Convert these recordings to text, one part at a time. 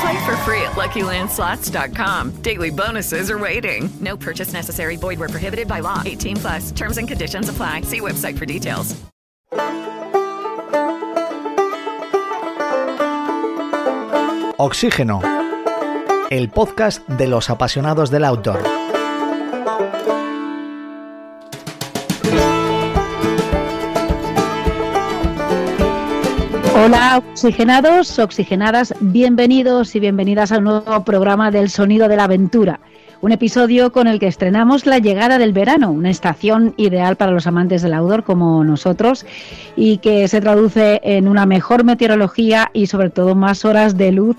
Play for free at LuckyLandSlots.com. Daily bonuses are waiting. No purchase necessary. Void where prohibited by law. 18 plus. Terms and conditions apply. See website for details. Oxígeno, el podcast de los apasionados del outdoor. Hola, oxigenados, oxigenadas, bienvenidos y bienvenidas a un nuevo programa del Sonido de la Aventura. Un episodio con el que estrenamos la llegada del verano, una estación ideal para los amantes del outdoor como nosotros y que se traduce en una mejor meteorología y sobre todo más horas de luz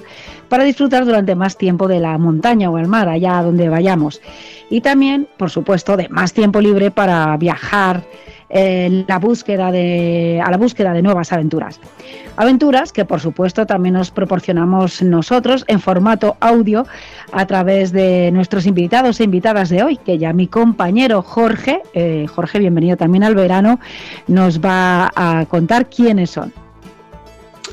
para disfrutar durante más tiempo de la montaña o el mar, allá donde vayamos. Y también, por supuesto, de más tiempo libre para viajar, eh, la búsqueda de, a la búsqueda de nuevas aventuras. Aventuras que por supuesto también nos proporcionamos nosotros en formato audio a través de nuestros invitados e invitadas de hoy, que ya mi compañero Jorge, eh, Jorge bienvenido también al verano, nos va a contar quiénes son.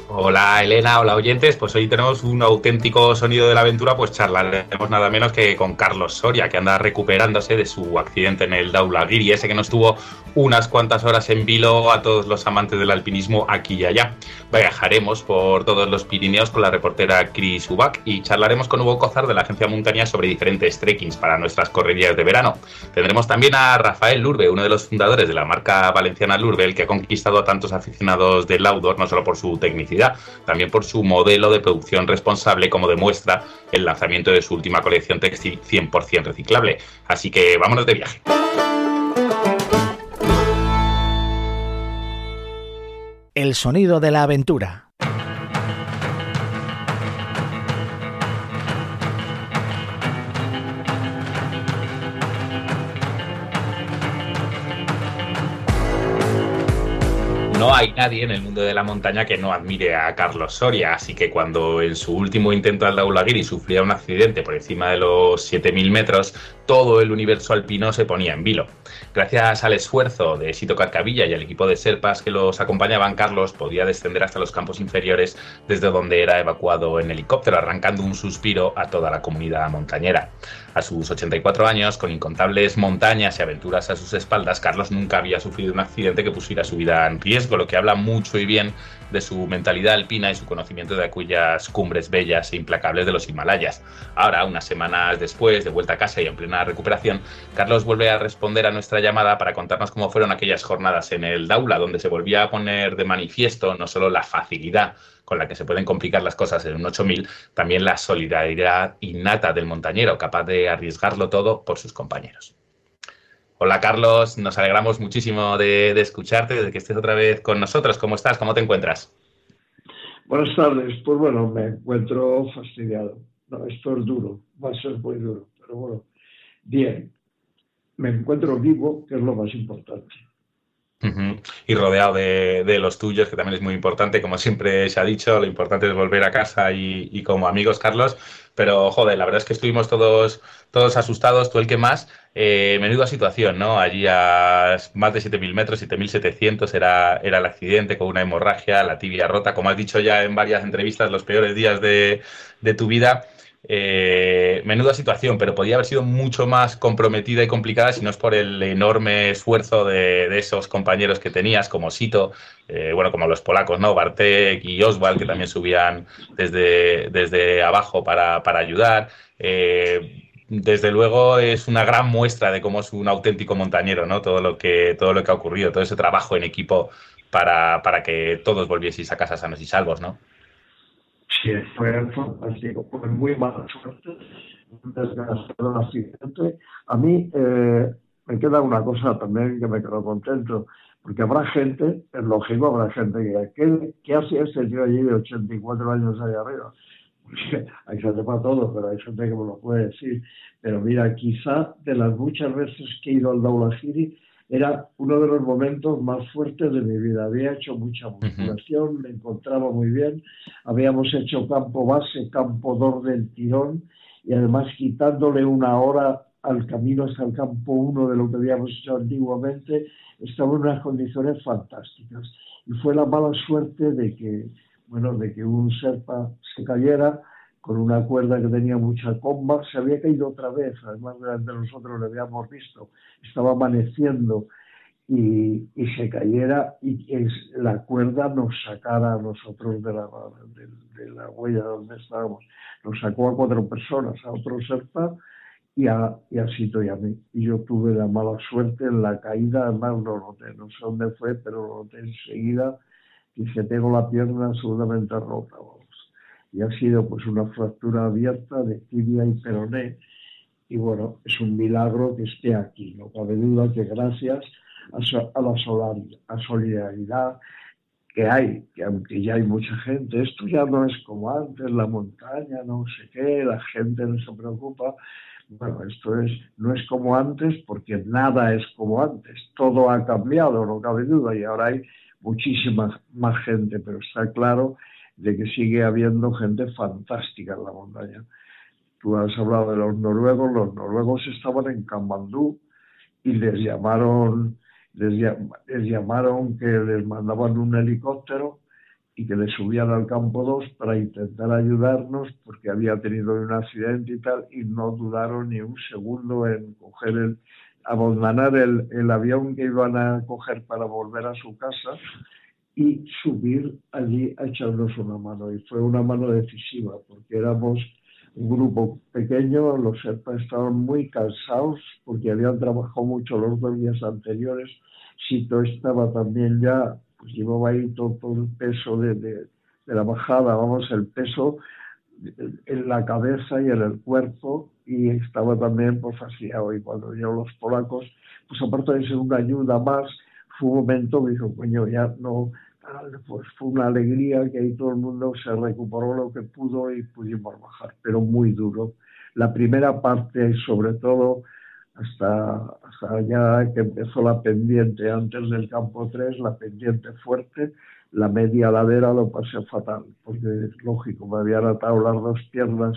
Hola Elena, hola oyentes, pues hoy tenemos un auténtico sonido de la aventura, pues charlaremos nada menos que con Carlos Soria, que anda recuperándose de su accidente en el Daulagiri, ese que nos tuvo unas cuantas horas en vilo a todos los amantes del alpinismo aquí y allá. Viajaremos por todos los Pirineos con la reportera Chris Ubak y charlaremos con Hugo Cozar de la agencia Montaña sobre diferentes trekkings para nuestras correrías de verano. Tendremos también a Rafael Lurbe, uno de los fundadores de la marca valenciana Lurbe, el que ha conquistado a tantos aficionados del outdoor, no solo por su tecnicidad, también por su modelo de producción responsable, como demuestra el lanzamiento de su última colección textil 100% reciclable. Así que vámonos de viaje. El sonido de la aventura. No hay nadie en el mundo de la montaña que no admire a Carlos Soria, así que cuando en su último intento al Daulagiri sufría un accidente por encima de los 7.000 metros, todo el universo alpino se ponía en vilo. Gracias al esfuerzo de Sito Carcavilla y al equipo de Serpas que los acompañaban, Carlos podía descender hasta los campos inferiores desde donde era evacuado en helicóptero, arrancando un suspiro a toda la comunidad montañera. A sus 84 años, con incontables montañas y aventuras a sus espaldas, Carlos nunca había sufrido un accidente que pusiera su vida en riesgo, lo que habla mucho y bien de su mentalidad alpina y su conocimiento de aquellas cumbres bellas e implacables de los Himalayas. Ahora, unas semanas después, de vuelta a casa y en plena recuperación, Carlos vuelve a responder a nuestra llamada para contarnos cómo fueron aquellas jornadas en el Daula, donde se volvía a poner de manifiesto no solo la facilidad con la que se pueden complicar las cosas en un 8000, también la solidaridad innata del montañero, capaz de arriesgarlo todo por sus compañeros. Hola Carlos, nos alegramos muchísimo de, escucharte, de que estés otra vez con nosotros. ¿Cómo estás? ¿Cómo te encuentras? Buenas tardes. Pues bueno, me encuentro fastidiado. No, esto es duro, va a ser muy duro, pero bueno, bien. Me encuentro vivo, que es lo más importante. Y rodeado de, de, los tuyos, que también es muy importante. Como siempre se ha dicho, lo importante es volver a casa y, y como amigos, Carlos. Pero, joder, la verdad es que estuvimos todos, todos asustados, tú el que más. Eh, menuda situación, ¿no? Allí a más de 7.000 metros, 7.700 era, era el accidente con una hemorragia, la tibia rota. Como has dicho ya en varias entrevistas, los peores días de, de tu vida. Eh, menuda situación, pero podía haber sido mucho más comprometida y complicada si no es por el enorme esfuerzo de, esos compañeros que tenías, como Sito, eh, bueno, como los polacos, ¿no? Bartek y Oswald, que también subían desde, desde abajo para, para ayudar. Eh, desde luego es una gran muestra de cómo es un auténtico montañero, ¿no? Todo lo que, todo lo que ha ocurrido, todo ese trabajo en equipo para, para que todos volvieseis a casa sanos y salvos, ¿no? Sí, fue fantástico, fue muy mala suerte, un desgraciado accidente. A mí eh, me queda una cosa también que me quedo contento, porque habrá gente, es lógico, habrá gente que ¿qué, qué hace este tío allí de 84 años allá arriba? Porque hay gente para todo, pero hay gente que me lo puede decir. Pero mira, quizá de las muchas veces que he ido al Daulahiri, era uno de los momentos más fuertes de mi vida. Había hecho mucha musculación, me encontraba muy bien, habíamos hecho campo base, campo dor del tirón y además quitándole una hora al camino hasta el campo 1 de lo que habíamos hecho antiguamente, estaba en unas condiciones fantásticas. Y fue la mala suerte de que, bueno, de que un serpa se cayera con una cuerda que tenía mucha comba, se había caído otra vez, además de nosotros lo habíamos visto, estaba amaneciendo y, y se cayera y la cuerda nos sacara a nosotros de la, de, la huella donde estábamos. Nos sacó a cuatro personas, a otro serpa y a, y a Sito y mí. Y yo tuve la mala suerte en la caída, además lo noté, no sé dónde fue, pero lo noté enseguida, y se tengo la pierna absolutamente rota. Y ha sido pues una fractura abierta de tibia y peroné, y bueno, es un milagro que esté aquí, no cabe duda que gracias a, la solidaridad que hay, que aunque ya hay mucha gente, esto ya no es como antes, la montaña, no sé qué, la gente no se preocupa, bueno, esto es, no es como antes porque nada es como antes, todo ha cambiado, no cabe duda, y ahora hay muchísima más gente, pero está claro de que sigue habiendo gente fantástica en la montaña. Tú has hablado de los noruegos, los noruegos estaban en Kamandú y les llamaron, les, llamaron que les mandaban un helicóptero y que le subían al campo 2 para intentar ayudarnos porque había tenido un accidente y tal y no dudaron ni un segundo en coger el abandonar el avión que iban a coger para volver a su casa y subir allí a echarnos una mano. Y fue una mano decisiva porque éramos un grupo pequeño, los serpas estaban muy cansados porque habían trabajado mucho los dos días anteriores, Sito estaba también ya pues llevaba ahí todo, todo el peso de, de, de, la bajada, vamos, el peso en la cabeza y en el cuerpo y estaba también pues fastidiado y cuando llegaron los polacos, pues aparte de ser una ayuda más, fue un momento que dijo, coño, ya no, pues fue una alegría que ahí todo el mundo se recuperó lo que pudo y pudimos bajar, pero muy duro. La primera parte, sobre todo, hasta, hasta ya que empezó la pendiente antes del campo 3, la pendiente fuerte, la media ladera lo pasé fatal, porque es lógico, me habían atado las dos piernas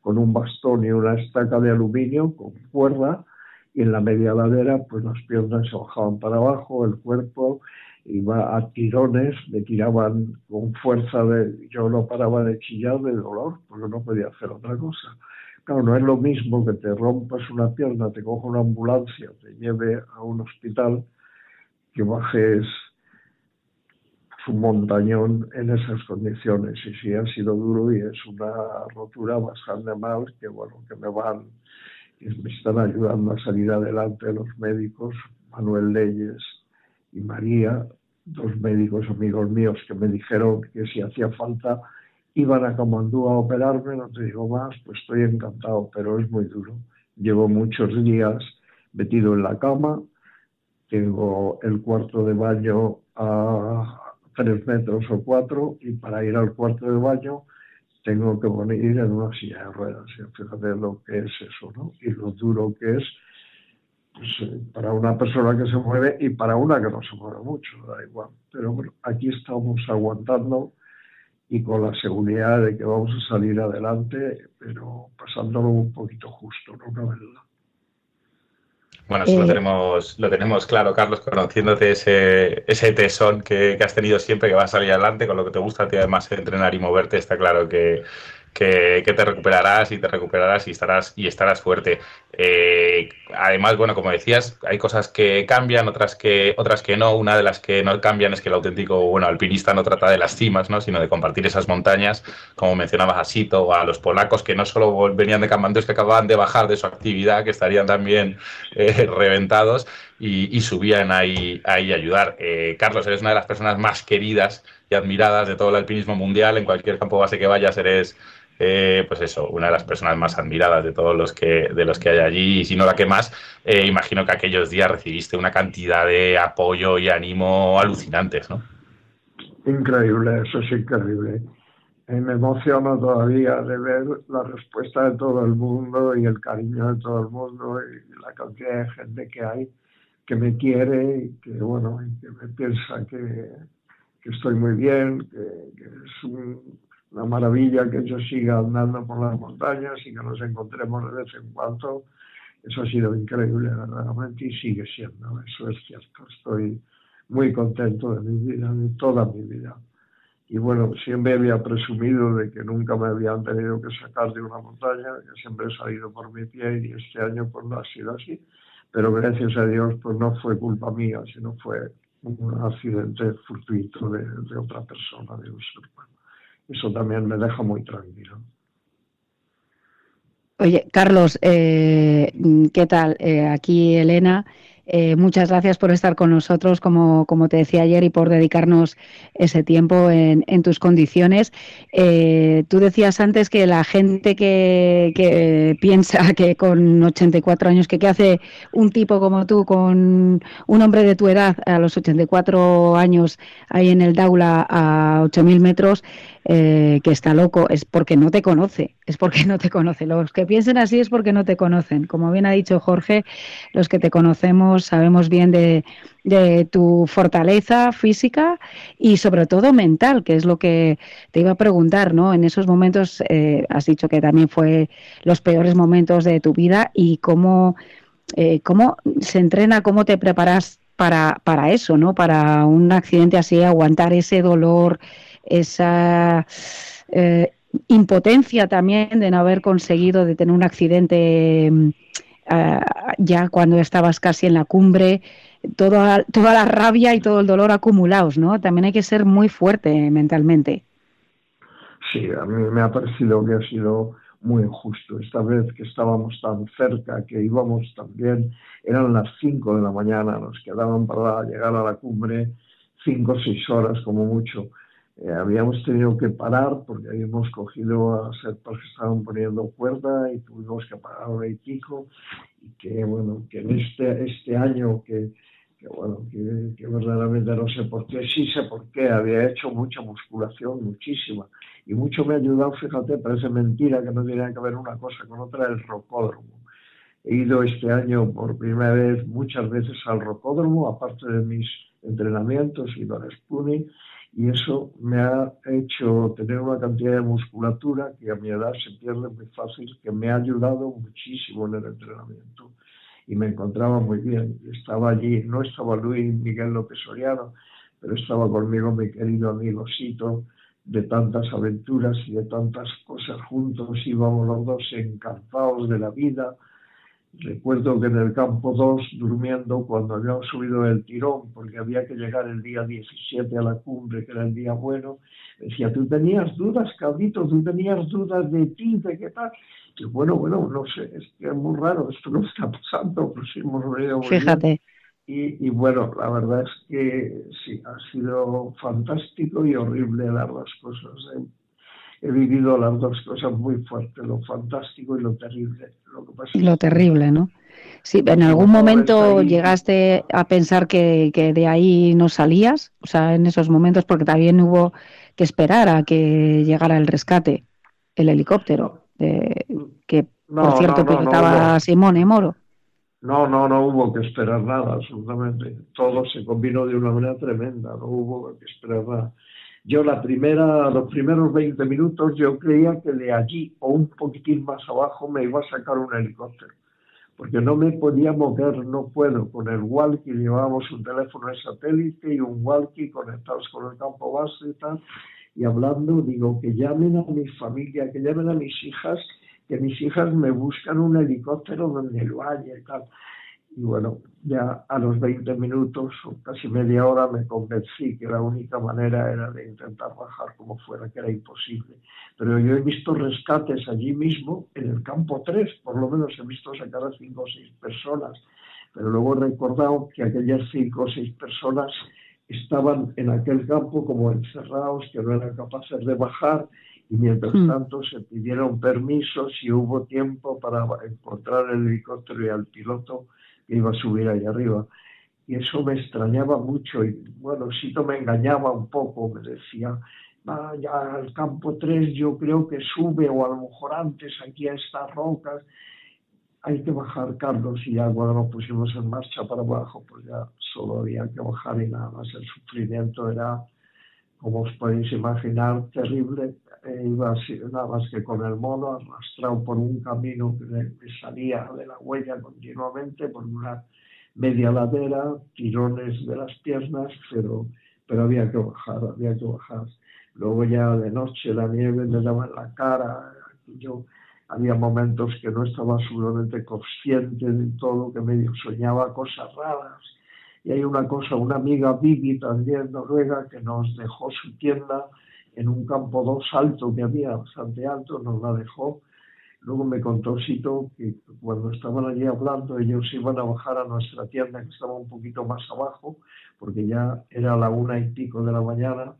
con un bastón y una estaca de aluminio con cuerda, y en la media ladera pues las piernas se bajaban para abajo, el cuerpo iba a tirones, me tiraban con fuerza, de, yo no paraba de chillar de dolor, porque no podía hacer otra cosa. Claro, no es lo mismo que te rompas una pierna, te coja una ambulancia, te lleve a un hospital, que bajes un montañón en esas condiciones. Y sí, ha sido duro y es una rotura bastante mal, que bueno, que me van, me están ayudando a salir adelante los médicos, Manuel Leyes y María, dos médicos amigos míos que me dijeron que si hacía falta iban a Comandú a operarme, no te digo más, pues estoy encantado, pero es muy duro. Llevo muchos días metido en la cama, tengo el cuarto de baño a tres metros o cuatro y para ir al cuarto de baño tengo que poner en una silla de ruedas. Fíjate lo que es eso, ¿no? Y lo duro que es pues, para una persona que se mueve y para una que no se mueve mucho, da igual. Pero bueno, aquí estamos aguantando y con la seguridad de que vamos a salir adelante, pero pasándolo un poquito justo, no cabe duda. Bueno, eso eh, lo, tenemos, lo tenemos claro, Carlos, conociéndote ese, ese tesón que, que, has tenido siempre, que va a salir adelante, con lo que te gusta a ti además entrenar y moverte, está claro que, que, te recuperarás y te recuperarás y estarás, y estarás fuerte. Eh, además, bueno, como decías, hay cosas que cambian, otras que, otras que no. Una de las que no cambian es que el auténtico, bueno, alpinista no trata de las cimas, ¿no? sino de compartir esas montañas, como mencionabas a Sito o a los polacos que no solo venían de campamentos que acababan de bajar de su actividad, que estarían también eh, reventados y, subían ahí, ahí a ayudar. Eh, Carlos, eres una de las personas más queridas y admiradas de todo el alpinismo mundial. En cualquier campo base que vayas eres eh, pues eso, una de las personas más admiradas de todos los que, de los que hay allí, y si no la que más, eh, imagino que aquellos días recibiste una cantidad de apoyo y ánimo alucinantes, ¿no? Increíble, eso es increíble. Eh, me emociona todavía de ver la respuesta de todo el mundo y el cariño de todo el mundo y la cantidad de gente que hay que me quiere y que, bueno, que me piensa que, estoy muy bien, que, que es un, una maravilla que yo siga andando por las montañas y que nos encontremos de vez en cuando. Eso ha sido increíble, verdaderamente, y sigue siendo, eso es cierto. Estoy muy contento de mi vida, de toda mi vida. Y bueno, siempre había presumido de que nunca me habían tenido que sacar de una montaña, que siempre he salido por mi pie y este año pues no ha sido así. Pero gracias a Dios pues no fue culpa mía, sino fue un accidente fortuito de, de otra persona, de un ser humano eso también me deja muy tranquilo. Oye, Carlos, eh, ¿qué tal? Eh, aquí Elena. Eh, muchas gracias por estar con nosotros, como, como, te decía ayer, y por dedicarnos ese tiempo en, tus condiciones. tú decías antes que la gente que, que, piensa que con 84 años, que qué hace un tipo como tú, con un hombre de tu edad, a los 84 años, ahí en el Daula a 8.000 metros, eh, que está loco, es porque no te conoce, es porque no te conoce. Los que piensen así es porque no te conocen. Como bien ha dicho Jorge, los que te conocemos sabemos bien de, tu fortaleza física y sobre todo mental, que es lo que te iba a preguntar, ¿no? En esos momentos eh, has dicho que también fue los peores momentos de tu vida y cómo, eh, cómo se entrena, cómo te preparas para, para eso, ¿no? Para un accidente así, aguantar ese dolor, esa eh, impotencia también de no haber conseguido de tener un accidente mm, ya cuando estabas casi en la cumbre, toda, toda la rabia y todo el dolor acumulados, ¿no? También hay que ser muy fuerte mentalmente. Sí, a mí me ha parecido que ha sido muy injusto. Esta vez que estábamos tan cerca, que íbamos también, eran las 5 de la mañana, nos quedaban para llegar a la cumbre 5 o 6 horas como mucho. Eh, habíamos tenido que parar porque habíamos cogido a serpas que estaban poniendo cuerda y tuvimos que parar un equipo y que bueno que en este este año que, que bueno que, que, verdaderamente no sé por qué sí sé por qué había hecho mucha musculación muchísima. Y mucho me ha ayudado fíjate parece mentira que no tiene que ver una cosa con otra el rocódromo. He ido este año por primera vez muchas veces al rocódromo aparte de mis entrenamientos y al Spoonie y eso me ha hecho tener una cantidad de musculatura que a mi edad se pierde muy fácil, que me ha ayudado muchísimo en el entrenamiento y me encontraba muy bien. Estaba allí, no estaba Luis Miguel López Soriano, pero estaba conmigo mi querido amigo Sito, de tantas aventuras y de tantas cosas juntos, íbamos los dos encantados de la vida, Recuerdo que en el campo 2, durmiendo, cuando habíamos subido el tirón, porque había que llegar el día 17 a la cumbre, que era el día bueno, decía, tú tenías dudas, cabrito, tú tenías dudas de ti, de qué tal. Y bueno, bueno, no sé, es que es muy raro, esto no está pasando, pues hemos venido Fíjate. Y, y, bueno, la verdad es que sí, ha sido fantástico y horrible las dos cosas. ¿eh? He vivido las dos cosas muy fuertes, lo fantástico y lo terrible. Lo, que pasa lo terrible, ¿no? Sí, ¿en algún momento llegaste a pensar que, que, de ahí no salías? O sea, en esos momentos, porque también hubo que esperar a que llegara el rescate, el helicóptero, que por cierto pilotaba Simone Moro. No, no, no hubo que esperar nada, absolutamente. Todo se combinó de una manera tremenda, no hubo que esperar nada. Yo la primera, los primeros 20 minutos yo creía que de allí o un poquitín más abajo me iba a sacar un helicóptero, porque no me podía mover, no puedo. Con el walkie llevábamos un teléfono de satélite y un walkie conectados con el campo base y tal, y hablando, digo, que llamen a mi familia, que llamen a mis hijas, que mis hijas me buscan un helicóptero donde lo haya y tal. Y bueno, ya a los 20 minutos o casi media hora me convencí que la única manera era de intentar bajar como fuera, que era imposible. Pero yo he visto rescates allí mismo, en el campo 3, por lo menos he visto sacar a 5 o 6 personas. Pero luego he recordado que aquellas 5 o 6 personas estaban en aquel campo como encerrados, que no eran capaces de bajar y mientras tanto se pidieron permisos y hubo tiempo para encontrar el helicóptero y al piloto iba a subir ahí arriba. Y eso me extrañaba mucho y bueno, Sito me engañaba un poco, me decía, vaya al campo 3 yo creo que sube o a lo mejor antes aquí a estas rocas. Hay que bajar, Carlos, y ya cuando nos pusimos en marcha para abajo, pues ya solo había que bajar y nada más. El sufrimiento era, como os podéis imaginar, terrible. Eh, iba nada más que con el mono arrastrado por un camino que me salía de la huella continuamente, por una media ladera, tirones de las piernas, pero, pero había que bajar, había que bajar. Luego ya de noche la nieve me daba en la cara, yo había momentos que no estaba absolutamente consciente de todo, que medio soñaba cosas raras. Y hay una cosa, una amiga Vivi también noruega que nos dejó su tienda en un campo dos alto que había, bastante alto, nos la dejó. Luego me contó Sito que cuando estaban allí hablando ellos iban a bajar a nuestra tienda que estaba un poquito más abajo, porque ya era la una y pico de la mañana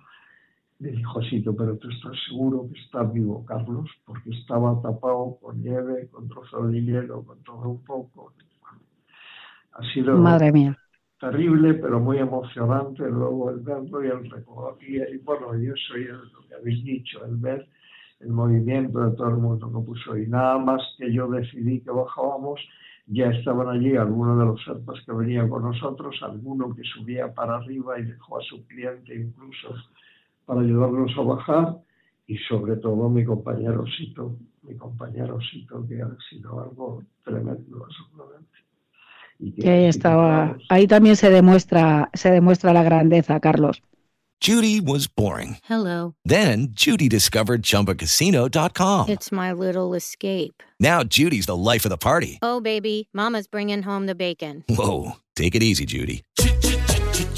le dijo Sito, pero tú estás seguro que está vivo, Carlos, porque estaba tapado con nieve, con trozos de hielo, con todo un poco. ha sido Madre mía. Terrible, pero muy emocionante luego el verlo y el recoger. Y bueno, yo soy lo que habéis dicho, el ver el movimiento de todo el mundo que puso. Y nada más que yo decidí que bajábamos, ya estaban allí algunos de los serpas que venían con nosotros, alguno que subía para arriba y dejó a su cliente incluso para ayudarnos a bajar y sobre todo mi compañero Sito, mi compañero Sito que ha sido algo tremendo absolutamente. Y que ahí estaba, ahí también se demuestra, se demuestra la grandeza, Carlos. Judy was boring. Hello. Then Judy discovered chumbacasino.com. It's my little escape. Now Judy's the life of the party. Oh baby, mama's bringing home the bacon. Whoa, take it easy, Judy.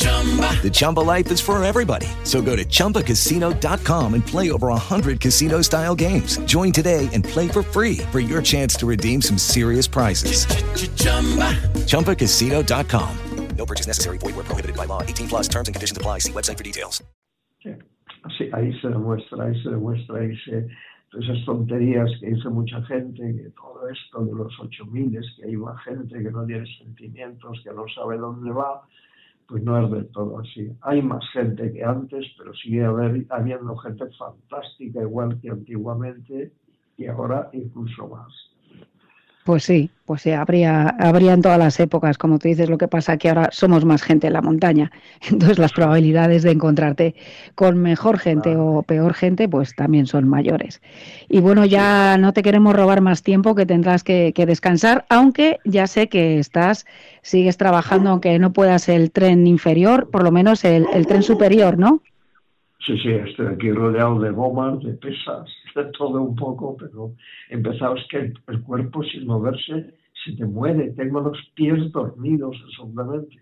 The Chumba life is for everybody. So go to ChumbaCasino.com and play over 100 casino style games. Join today and play for free for your chance to redeem some serious prizes. ChumbaCasino.com. No purchase necessary. Void where prohibited by law. 18 plus terms and conditions apply. See website for details. Sí, ahí se demuestra, ahí se demuestra, ahí se, todas esas tonterías que dice mucha gente, que todo esto de los 8000, que hay una gente que no tiene sentimientos, que no sabe dónde va, pues no es del todo así. Hay más gente que antes, pero sigue habiendo gente fantástica igual que antiguamente y ahora incluso más. Pues sí, pues sí, habría, habría en todas las épocas, como tú dices, lo que pasa que ahora somos más gente en la montaña, entonces las probabilidades de encontrarte con mejor gente o peor gente, pues también son mayores. Y bueno, ya no te queremos robar más tiempo, que tendrás que, que descansar, aunque ya sé que estás, sigues trabajando, aunque no puedas el tren inferior, por lo menos el, el tren superior, ¿no? Sí, sí, estoy aquí rodeado de gomas, de pesas, de todo un poco, pero empezaos que el, el cuerpo sin moverse se te muere. Tengo los pies dormidos absolutamente.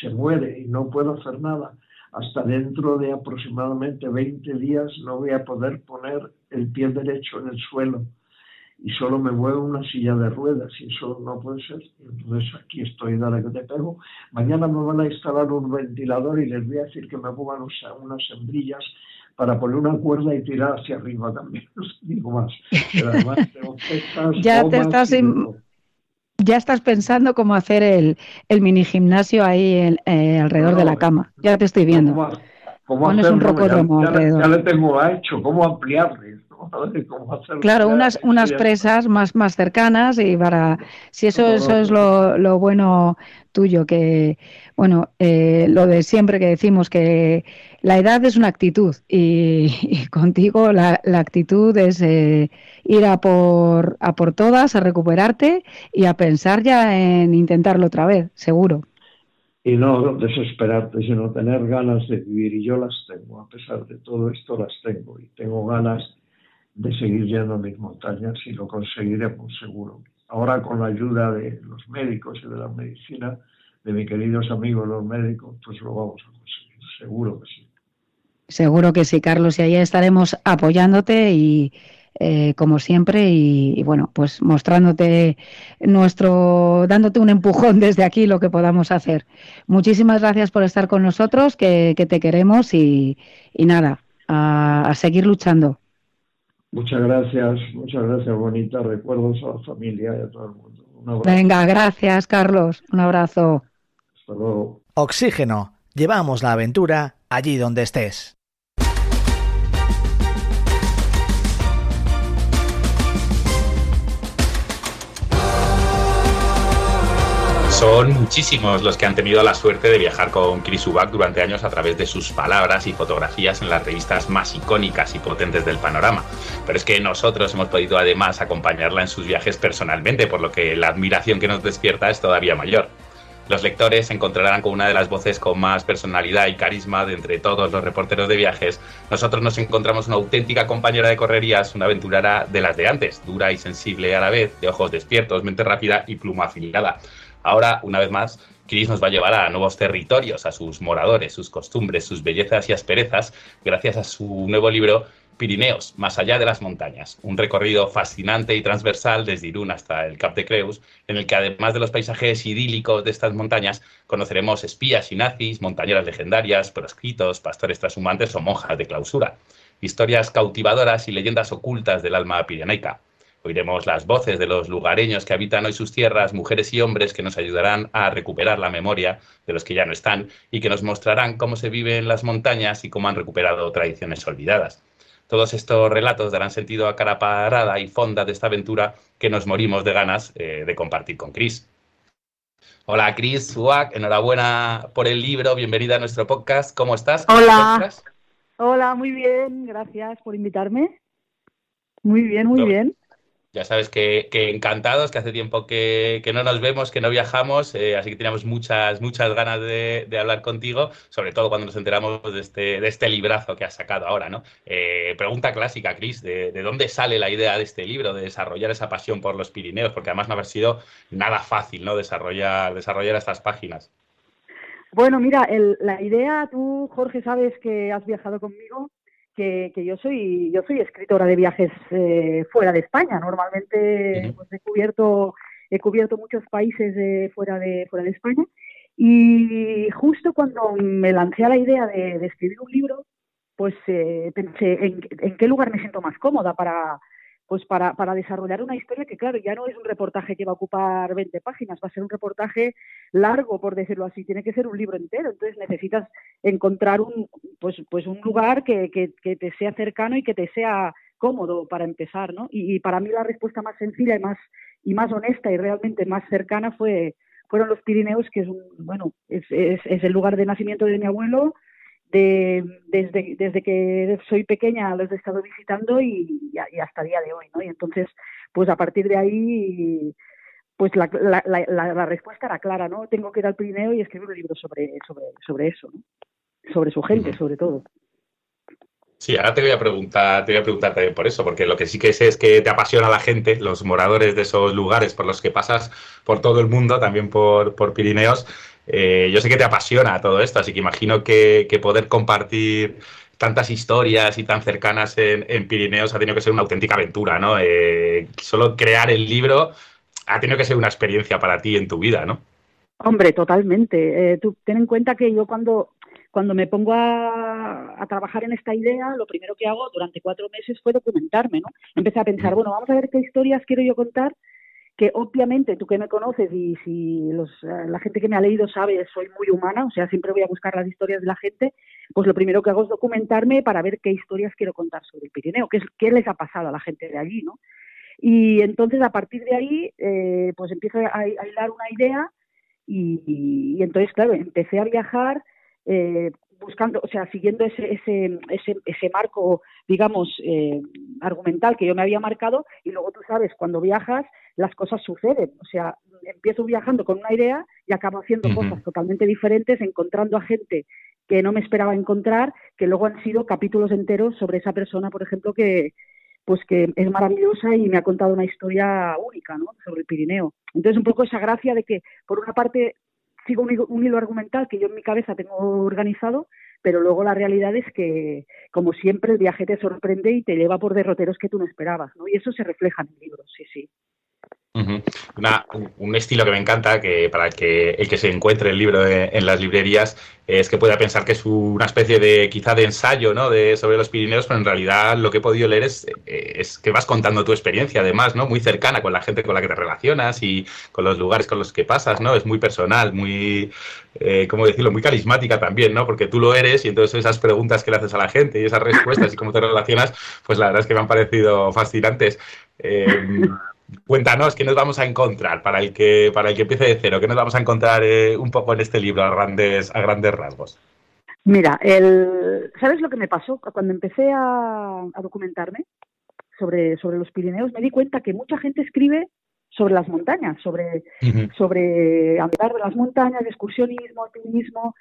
Se muere y no puedo hacer nada. Hasta dentro de aproximadamente 20 días no voy a poder poner el pie derecho en el suelo y solo me muevo una silla de ruedas y eso no puede ser. Entonces aquí estoy, dale que te pego. Mañana me van a instalar un ventilador y les voy a decir que me pongan unas, hembrillas para poner una cuerda y tirar hacia arriba también. Digo más. Pero además tengo pesas, Ya te estás. Ya estás pensando cómo hacer el, el mini gimnasio ahí en- eh, alrededor de la cama. Ya te estoy viendo. ¿Cómo, cómo Pones un ya, ya, alrededor. ya le tengo hecho. ¿Cómo ampliarle? Claro, unas, unas presas más, más cercanas y para, si eso, eso es lo, lo bueno tuyo, que, bueno, eh, lo de siempre que decimos que la edad es una actitud y, y contigo la, la actitud es eh, ir a por, a por todas, a recuperarte y a pensar ya en intentarlo otra vez, seguro. y no desesperarte, sino tener ganas de vivir. Y yo las tengo, a pesar de todo esto las tengo. Y tengo ganas de seguir yendo a mis montañas y lo conseguiremos seguro. Ahora con la ayuda de los médicos y de la medicina, de mis queridos amigos los médicos, pues lo vamos a conseguir, seguro que sí. Seguro que sí, Carlos, y ahí estaremos apoyándote y eh, como siempre y, bueno, pues mostrándote nuestro, dándote un empujón desde aquí lo que podamos hacer. Muchísimas gracias por estar con nosotros, que, te queremos y, nada, a, seguir luchando. Muchas gracias, muchas gracias, bonita. Recuerdos a la familia y a todo el mundo. Venga, gracias, Carlos. Un abrazo. Hasta luego. Oxígeno. Llevamos la aventura allí donde estés. Son muchísimos los que han tenido la suerte de viajar con Chris Ubach durante años a través de sus palabras y fotografías en las revistas más icónicas y potentes del panorama. Pero es que nosotros hemos podido además acompañarla en sus viajes personalmente, por lo que la admiración que nos despierta es todavía mayor. Los lectores encontrarán con una de las voces con más personalidad y carisma de entre todos los reporteros de viajes. Nosotros nos encontramos una auténtica compañera de correrías, una aventurera de las de antes, dura y sensible a la vez, de ojos despiertos, mente rápida y pluma afilada. Ahora, una vez más, Chris nos va a llevar a nuevos territorios, a sus moradores, sus costumbres, sus bellezas y asperezas, gracias a su nuevo libro Pirineos, más allá de las montañas, un recorrido fascinante y transversal desde Irún hasta el Cap de Creus, en el que además de los paisajes idílicos de estas montañas, conoceremos espías y nazis, montañeras legendarias, proscritos, pastores transhumantes o monjas de clausura, historias cautivadoras y leyendas ocultas del alma pirenaica. Oiremos las voces de los lugareños que habitan hoy sus tierras, mujeres y hombres que nos ayudarán a recuperar la memoria de los que ya no están y que nos mostrarán cómo se vive en las montañas y cómo han recuperado tradiciones olvidadas. Todos estos relatos darán sentido a cara parada y fonda de esta aventura que nos morimos de ganas eh, de compartir con Chris. Hola Chris Suak, enhorabuena por el libro, bienvenida a nuestro podcast. ¿Cómo estás? Hola. Hola, muy bien, gracias por invitarme. Muy bien, muy bien. Ya sabes que, encantados, que hace tiempo que, no nos vemos, que no viajamos, eh, así que teníamos muchas, muchas ganas de, hablar contigo, sobre todo cuando nos enteramos de este, de este librazo que has sacado ahora, ¿no? Eh, pregunta clásica, Cris, ¿de, dónde sale la idea de este libro, de desarrollar esa pasión por los Pirineos? Porque además no haber sido nada fácil, ¿no? Desarrollar, desarrollar estas páginas. Bueno, mira, la idea, tú, Jorge, sabes que has viajado conmigo que, yo soy yo soy escritora de viajes eh, fuera de España. Normalmente pues, he cubierto he cubierto muchos países de, fuera de fuera de España y justo cuando me lancé a la idea de, escribir un libro, pues eh, pensé en, en, qué lugar me siento más cómoda para pues para, para desarrollar una historia que, claro, ya no es un reportaje que va a ocupar 20 páginas, va a ser un reportaje largo, por decirlo así, tiene que ser un libro entero, entonces necesitas encontrar un, pues, pues un lugar que, que, te sea cercano y que te sea cómodo para empezar, ¿no? Y, para mí la respuesta más sencilla y más, y más honesta y realmente más cercana fue fueron los Pirineos, que es un, bueno, es, es, es el lugar de nacimiento de mi abuelo, de, desde, desde que soy pequeña los he estado visitando y, hasta el día de hoy, ¿no? Y entonces, pues a partir de ahí, pues la, la, la, respuesta era clara, ¿no? Tengo que ir al Pirineo y escribir un libro sobre, sobre, sobre eso, ¿no? Sobre su gente, sobre todo. Sí, ahora te voy a preguntar, te voy a preguntar también por eso, porque lo que sí que sé es que te apasiona la gente, los moradores de esos lugares por los que pasas por todo el mundo, también por, por Pirineos. Eh, yo sé que te apasiona todo esto, así que imagino que, poder compartir tantas historias y tan cercanas en, Pirineos ha tenido que ser una auténtica aventura, ¿no? Eh, solo crear el libro ha tenido que ser una experiencia para ti en tu vida, ¿no? Hombre, totalmente. Eh, tú ten en cuenta que yo cuando, cuando me pongo a, a, trabajar en esta idea, lo primero que hago durante cuatro meses fue documentarme, ¿no? Empecé a pensar, bueno, vamos a ver qué historias quiero yo contar que obviamente tú que me conoces y si eh, la gente que me ha leído sabe, soy muy humana, o sea, siempre voy a buscar las historias de la gente, pues lo primero que hago es documentarme para ver qué historias quiero contar sobre el Pirineo, qué, les ha pasado a la gente de allí, ¿no? Y entonces a partir de ahí, eh, pues empiezo a, a, una idea y, entonces, claro, empecé a viajar eh, buscando, o sea, siguiendo ese, ese, ese, ese marco, digamos, argumental que yo me había marcado y luego tú sabes, cuando viajas, las cosas suceden. O sea, empiezo viajando con una idea y acabo haciendo cosas totalmente diferentes, encontrando a gente que no me esperaba encontrar, que luego han sido capítulos enteros sobre esa persona, por ejemplo, que pues que es maravillosa y me ha contado una historia única, ¿no? Sobre el Pirineo. Entonces, un poco esa gracia de que, por una parte, sigo un, hilo- argumental que yo en mi cabeza tengo organizado, pero luego la realidad es que, como siempre, el viaje te sorprende y te lleva por derroteros que tú no esperabas, ¿no? Y eso se refleja en el libro, sí, sí. Una- un- estilo que me encanta, que para que, el que se encuentre el libro en las librerías, es que pueda pensar que es una especie de quizá de ensayo ¿no? de, sobre los Pirineos, pero en realidad lo que he podido leer es, eh, es que vas contando tu experiencia, además, ¿no? muy cercana con la gente con la que te relacionas y con los lugares con los que pasas, ¿no? Es muy personal, muy, eh, ¿cómo decirlo? Muy carismática también, ¿no? Porque tú lo eres y entonces esas preguntas que le haces a la gente y esas respuestas y cómo te relacionas, pues la verdad es que me han parecido fascinantes. Eh, Cuéntanos qué nos vamos a encontrar para el que para el que empiece de cero, qué nos vamos a encontrar eh, un poco en este libro a grandes a grandes rasgos. Mira, el, ¿sabes lo que me pasó? Cuando empecé a, a documentarme sobre, sobre los Pirineos, me di cuenta que mucha gente escribe sobre las montañas, sobre, sobre andar de las montañas, excursionismo, alpinismo,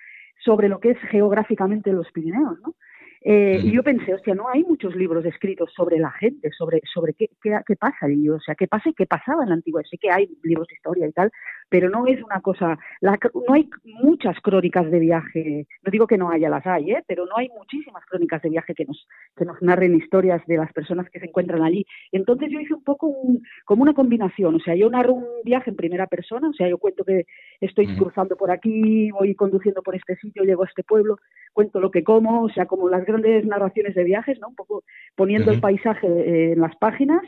sobre lo que es geográficamente los Pirineos, ¿no? Eh, Y yo pensé, hostia, no hay muchos libros escritos sobre la gente, sobre, sobre qué, qué, qué pasa allí, o sea, qué pasa y qué pasaba en la antigüedad. Sí que hay libros de historia y tal, pero no es una cosa, la, no hay muchas crónicas de viaje, no digo que no haya, las hay, ¿eh? pero no hay muchísimas crónicas de viaje que nos, que nos narren historias de las personas que se encuentran allí. Entonces yo hice un poco un, como una combinación, o sea, yo narro un viaje en primera persona, o sea, yo cuento que estoy cruzando por aquí, voy conduciendo por este sitio, llego a este pueblo, cuento lo que como, o sea, como las grandes narraciones de viajes, ¿no? Un poco poniendo el paisaje eh, en las páginas,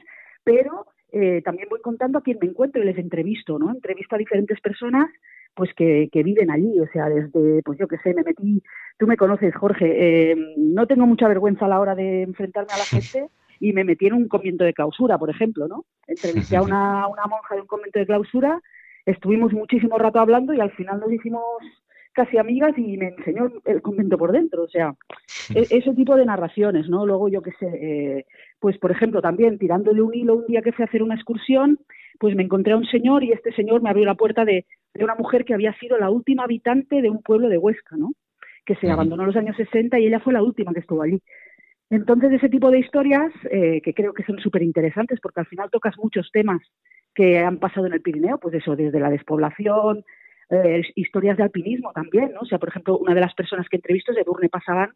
pero eh, también voy contando a quién me encuentro y les entrevisto, ¿no? Entrevisto a diferentes personas pues que, que viven allí, o sea, desde, pues yo qué sé, me metí, tú me conoces, Jorge, eh, no tengo mucha vergüenza a la hora de enfrentarme a la gente y me metí en un convento de clausura, por ejemplo, ¿no? Entrevisté a una, una monja de un convento de clausura, estuvimos muchísimo rato hablando y al final nos hicimos casi amigas y me enseñó el- el convento por dentro, o sea, e- ese tipo de narraciones, ¿no? Luego, yo qué sé, eh, pues por ejemplo, también tirándole un hilo un día que fui a hacer una excursión, pues me encontré a un señor y este señor me abrió la puerta de, de una mujer que había sido la última habitante de un pueblo de Huesca, ¿no? Que se abandonó en los años 60 y ella fue la última que estuvo allí. Entonces, ese tipo de historias eh, que creo que son súper interesantes porque al final tocas muchos temas que han pasado en el Pirineo, pues eso, desde la despoblación, eh, historias de alpinismo también, ¿no? O sea, por ejemplo, una de las personas que entrevisto es Edurne Pasaban,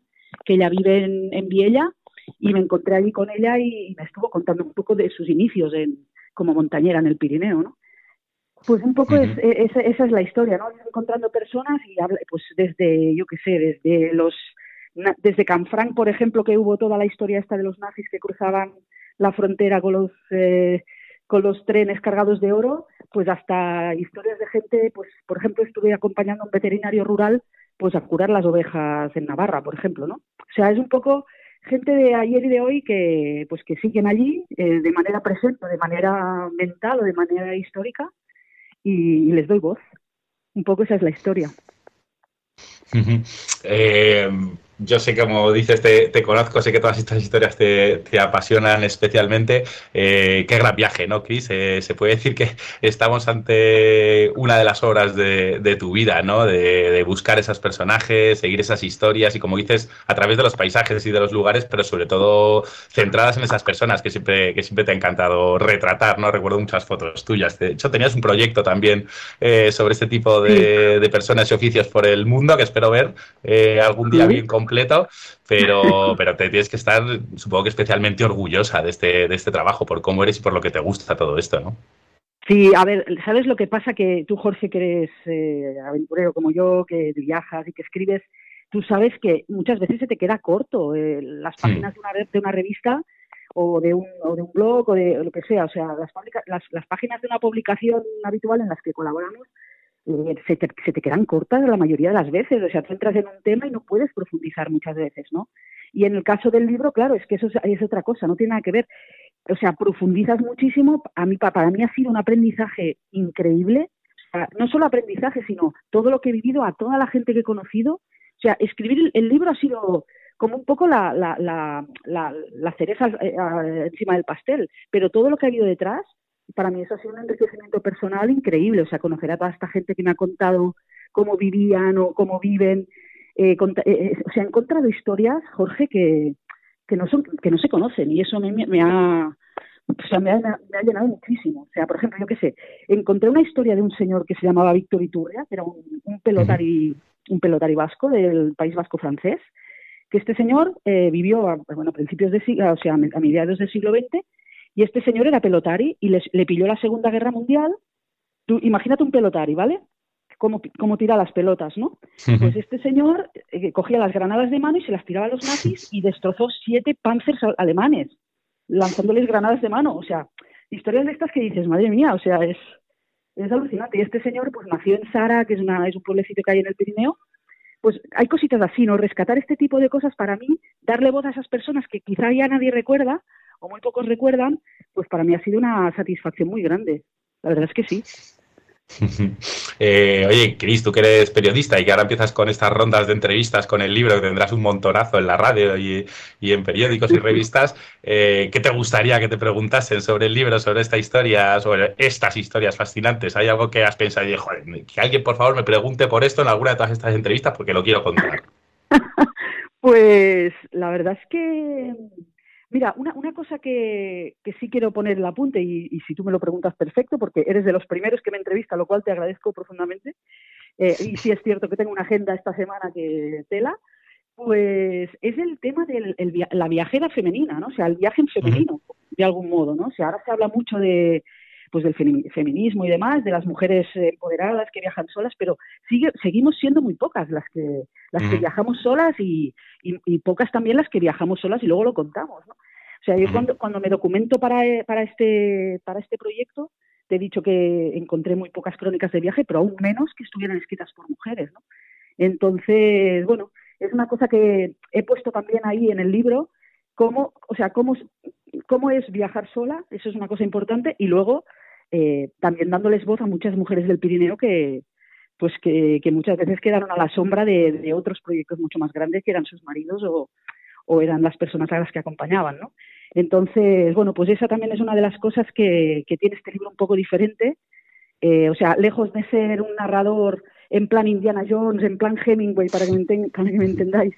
que ella vive en, en Viella, y me encontré allí con ella y, me estuvo contando un poco de sus inicios en, como montañera en el Pirineo, ¿no? Pues un poco es, e- esa, esa es la historia, ¿no? Encontrando personas y habla, pues desde, yo qué sé, desde los desde Canfranc, por ejemplo, que hubo toda la historia esta de los nazis que cruzaban la frontera con los eh, con los trenes cargados de oro, pues hasta historias de gente, pues por ejemplo estuve acompañando a un veterinario rural pues a curar las ovejas en Navarra, por ejemplo, ¿no? O sea, es un poco gente de ayer y de hoy que pues que siguen allí eh, de manera presente, de manera mental o de manera histórica y, y les doy voz. Un poco esa es la historia. Eh, yo sé, como dices, te, te conozco, sé que todas estas historias te, te apasionan especialmente. Eh, qué gran viaje, ¿no, Chris? Eh, se puede decir que estamos ante una de las obras de, de tu vida, ¿no? De, de buscar esos personajes, seguir esas historias y, como dices, a través de los paisajes y de los lugares, pero sobre todo centradas en esas personas que siempre, que siempre te ha encantado retratar, ¿no? Recuerdo muchas fotos tuyas. De hecho, tenías un proyecto también eh, sobre este tipo de, de personas y oficios por el mundo que espero ver eh, algún día bien completo, pero, pero te tienes que estar, supongo que especialmente orgullosa de este, de este trabajo, por cómo eres y por lo que te gusta todo esto, ¿no? Sí, a ver, ¿sabes lo que pasa? Que tú, Jorge, que eres eh, aventurero como yo, que viajas y que escribes, tú sabes que muchas veces se te queda corto eh, las páginas de, una, de una revista o de un, o de un blog o de lo que sea. O sea, las, las, las páginas de una publicación habitual en las que colaboramos eh, se, te, se te quedan cortas la mayoría de las veces. O sea, tú entras en un tema y no puedes profundizar muchas veces, ¿no? Y en el caso del libro, claro, es que eso es, es otra cosa, no tiene nada que ver. O sea, profundizas muchísimo. A mí, pa- para mí ha sido un aprendizaje increíble. O sea, no solo aprendizaje, sino todo lo que he vivido, a toda la gente que he conocido. O sea, escribir el, el libro ha sido como un poco la, la, la, la, cereza eh, encima del pastel, pero todo lo que ha habido detrás para mí eso ha sido un enriquecimiento personal increíble, o sea, conocer a toda esta gente que me ha contado cómo vivían o cómo viven, eh, o sea, he encontrado historias, Jorge, que, que no son que no se conocen y eso me, me ha o sea, me ha, me ha, llenado muchísimo. O sea, por ejemplo, yo qué sé, encontré una historia de un señor que se llamaba Víctor Iturria, que era un, un pelotari, un pelotari vasco del País Vasco francés, que este señor eh, vivió a, bueno, a principios de siglo, o sea, a mediados del siglo XX, y este señor era pelotari y les, le pilló la Segunda Guerra Mundial. Tú, imagínate un pelotari, ¿vale? Cómo, cómo tira las pelotas, ¿no? Pues este señor eh, cogía las granadas de mano y se las tiraba a los nazis y destrozó siete panzers alemanes lanzándoles granadas de mano. O sea, historias de estas que dices, madre mía, o sea, es, es alucinante. Y este señor, pues nació en Sara, que es, una, es un pueblecito que hay en el Pirineo. Pues hay cositas así, ¿no? Rescatar este tipo de cosas para mí, darle voz a esas personas que quizá ya nadie recuerda o muy pocos recuerdan, pues para mí ha sido una satisfacción muy grande. La verdad es que sí. Eh, oye, Cris, tú que eres periodista y que ahora empiezas con estas rondas de entrevistas con el libro, que tendrás un montonazo en la radio y, en periódicos y revistas, eh, ¿qué te gustaría que te preguntasen sobre el libro, sobre esta historia, sobre estas historias fascinantes? ¿Hay algo que has pensado y joder, que alguien por favor me pregunte por esto en alguna de todas estas entrevistas porque lo quiero contar? pues la verdad es que Mira, una, una cosa que, que, sí quiero poner el apunte, y, y, si tú me lo preguntas, perfecto, porque eres de los primeros que me entrevista, lo cual te agradezco profundamente. Eh, y sí es cierto que tengo una agenda esta semana que tela, pues es el tema de la viajera femenina, ¿no? O sea, el viaje en femenino, de algún modo, ¿no? O sea, ahora se habla mucho de, pues del feminismo y demás, de las mujeres empoderadas que viajan solas, pero sigue, seguimos siendo muy pocas las que las que viajamos solas y, y, pocas también las que viajamos solas y luego lo contamos, ¿no? O sea, yo cuando, cuando me documento para, para, este, para este proyecto, te he dicho que encontré muy pocas crónicas de viaje, pero aún menos que estuvieran escritas por mujeres, ¿no? Entonces, bueno, es una cosa que he puesto también ahí en el libro, cómo, o sea, cómo, cómo es viajar sola, eso es una cosa importante, y luego eh, también dándoles voz a muchas mujeres del Pirineo que, pues que, muchas veces quedaron a la sombra de, otros proyectos mucho más grandes que eran sus maridos o, eran las personas a las que acompañaban, ¿no? Entonces, bueno, pues esa también es una de las cosas que, tiene este libro un poco diferente. Eh, o sea, lejos de ser un narrador en plan Indiana Jones, en plan Hemingway, para que me, para que me entendáis,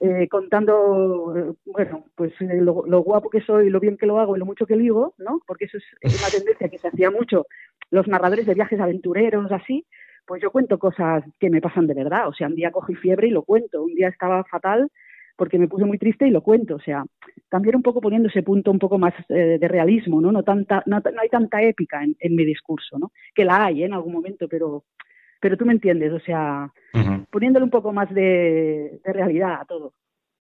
eh, contando, bueno, pues eh, lo, guapo que soy, lo bien que lo hago y lo mucho que digo, ¿no? Porque eso es, una tendencia que se hacía mucho los narradores de viajes aventureros, así, pues yo cuento cosas que me pasan de verdad. O sea, un día cogí fiebre y lo cuento, un día estaba fatal porque me puse muy triste y lo cuento. O sea, también un poco poniendo ese punto un poco más eh, de realismo, ¿no? No, tanta, no, hay tanta épica en, en, mi discurso, ¿no? Que la hay en algún momento, pero pero tú me entiendes, o sea, uh-huh. poniéndole un poco más de, de realidad a todo.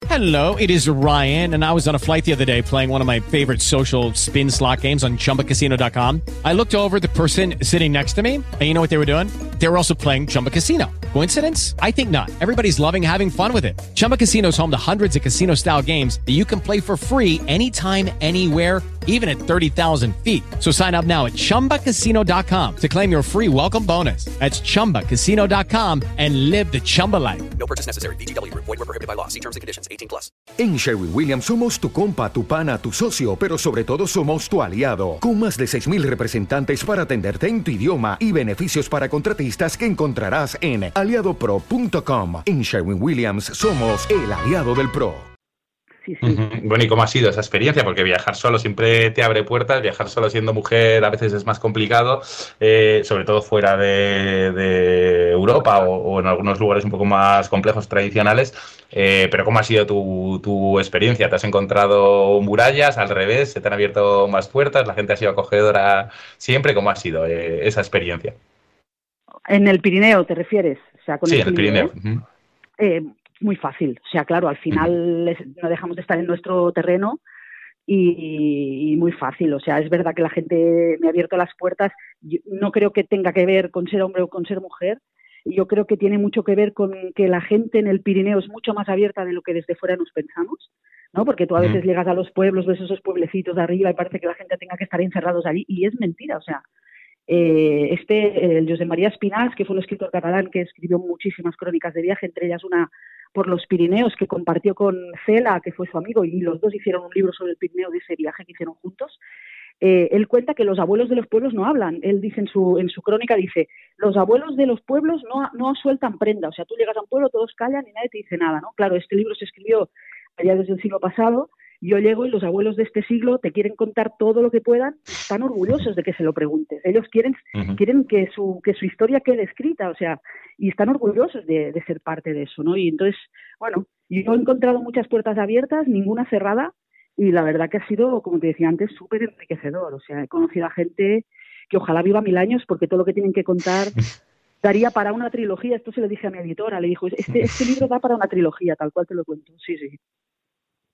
Hello, it is Ryan, and I was on a flight the other day playing one of my favorite social spin slot games on chumbacasino.com. I looked over the person sitting next to me, and you know what they were doing? They were also playing Chumba Casino. Coincidence? I think not. Everybody's loving having fun with it. Chumba Casino is home to hundreds of casino style games that you can play for free anytime, anywhere, even at 30,000 feet. So sign up now at chumbacasino.com to claim your free welcome bonus. That's chumbacasino.com and live the Chumba life. No purchase necessary. DTW, void, were prohibited by law. See terms and conditions 18 plus. En Sherwin Williams somos tu compa, tu pana, tu socio, pero sobre todo somos tu aliado. Con más de 6,000 representantes para atenderte en tu idioma y beneficios para contratistas que encontrarás en aliadopro.com. En Sherwin Williams somos el aliado del PRO. Sí, sí. Bueno, ¿y cómo ha sido esa experiencia? Porque viajar solo siempre te abre puertas, viajar solo siendo mujer a veces es más complicado, eh, sobre todo fuera de, Europa o, en algunos lugares un poco más complejos tradicionales. Eh, pero ¿cómo ha sido tu, tu, experiencia? ¿Te has encontrado murallas al revés? ¿Se te han abierto más puertas? ¿La gente ha sido acogedora siempre? ¿Cómo ha sido eh, esa experiencia? En el Pirineo, ¿te refieres? O sea, con sí, el en el Pirineo. Eh, muy fácil. O sea, claro, al final no dejamos de estar en nuestro terreno y, muy fácil. O sea, es verdad que la gente me ha abierto las puertas. no creo que tenga que ver con ser hombre o con ser mujer. Yo creo que tiene mucho que ver con que la gente en el Pirineo es mucho más abierta de lo que desde fuera nos pensamos. ¿no? Porque tú a veces llegas a los pueblos, ves esos pueblecitos de arriba y parece que la gente tenga que estar encerrados allí y es mentira, o sea, eh, este, el José María Espinás, que fue un escritor catalán que escribió muchísimas crónicas de viaje, entre ellas una por los Pirineos que compartió con Cela, que fue su amigo, y los dos hicieron un libro sobre el Pirineo de ese viaje que hicieron juntos. eh, él cuenta que los abuelos de los pueblos no hablan. Él dice en su, en su crónica, dice, los abuelos de los pueblos no, no sueltan prenda. O sea, tú llegas a un pueblo, todos callan y nadie te dice nada, ¿no? Claro, este libro se escribió allá desde el siglo pasado. Yo llego y los abuelos de este siglo te quieren contar todo lo que puedan, están orgullosos de que se lo preguntes. Ellos quieren, quieren que su, que su historia quede escrita, o sea, y están orgullosos de, de ser parte de eso, ¿no? Y entonces, bueno, yo he encontrado muchas puertas abiertas, ninguna cerrada, y la verdad que ha sido, como te decía antes, súper enriquecedor. O sea, he conocido a gente que ojalá viva mil años porque todo lo que tienen que contar daría para una trilogía. Esto se lo dije a mi editora, le dijo, este, este libro da para una trilogía, tal cual te lo cuento. Sí, sí.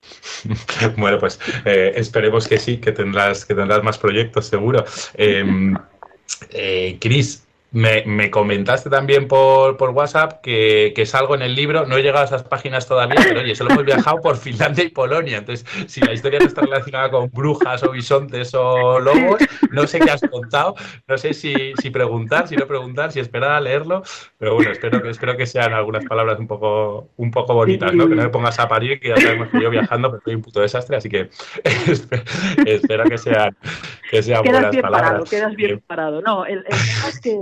Bueno, pues eh, esperemos que sí, que tendrás, que tendrás más proyectos, seguro. Em, eh, Cris, me, me, comentaste también por, por WhatsApp que, que, salgo en el libro, no he llegado a esas páginas todavía, pero oye, solo hemos viajado por Finlandia y Polonia, entonces si la historia no está relacionada con brujas o bisontes o lobos, no sé qué has contado, no sé si, si preguntar, si no preguntar, si esperar a leerlo, pero bueno, espero que, espero que sean algunas palabras un poco, un poco bonitas, ¿no? que no me pongas a parir, que ya sabemos que yo viajando pues soy un puto desastre, así que espero que sean, que sean buenas bien palabras. Parado, quedas bien. parado, no, el, el tema es que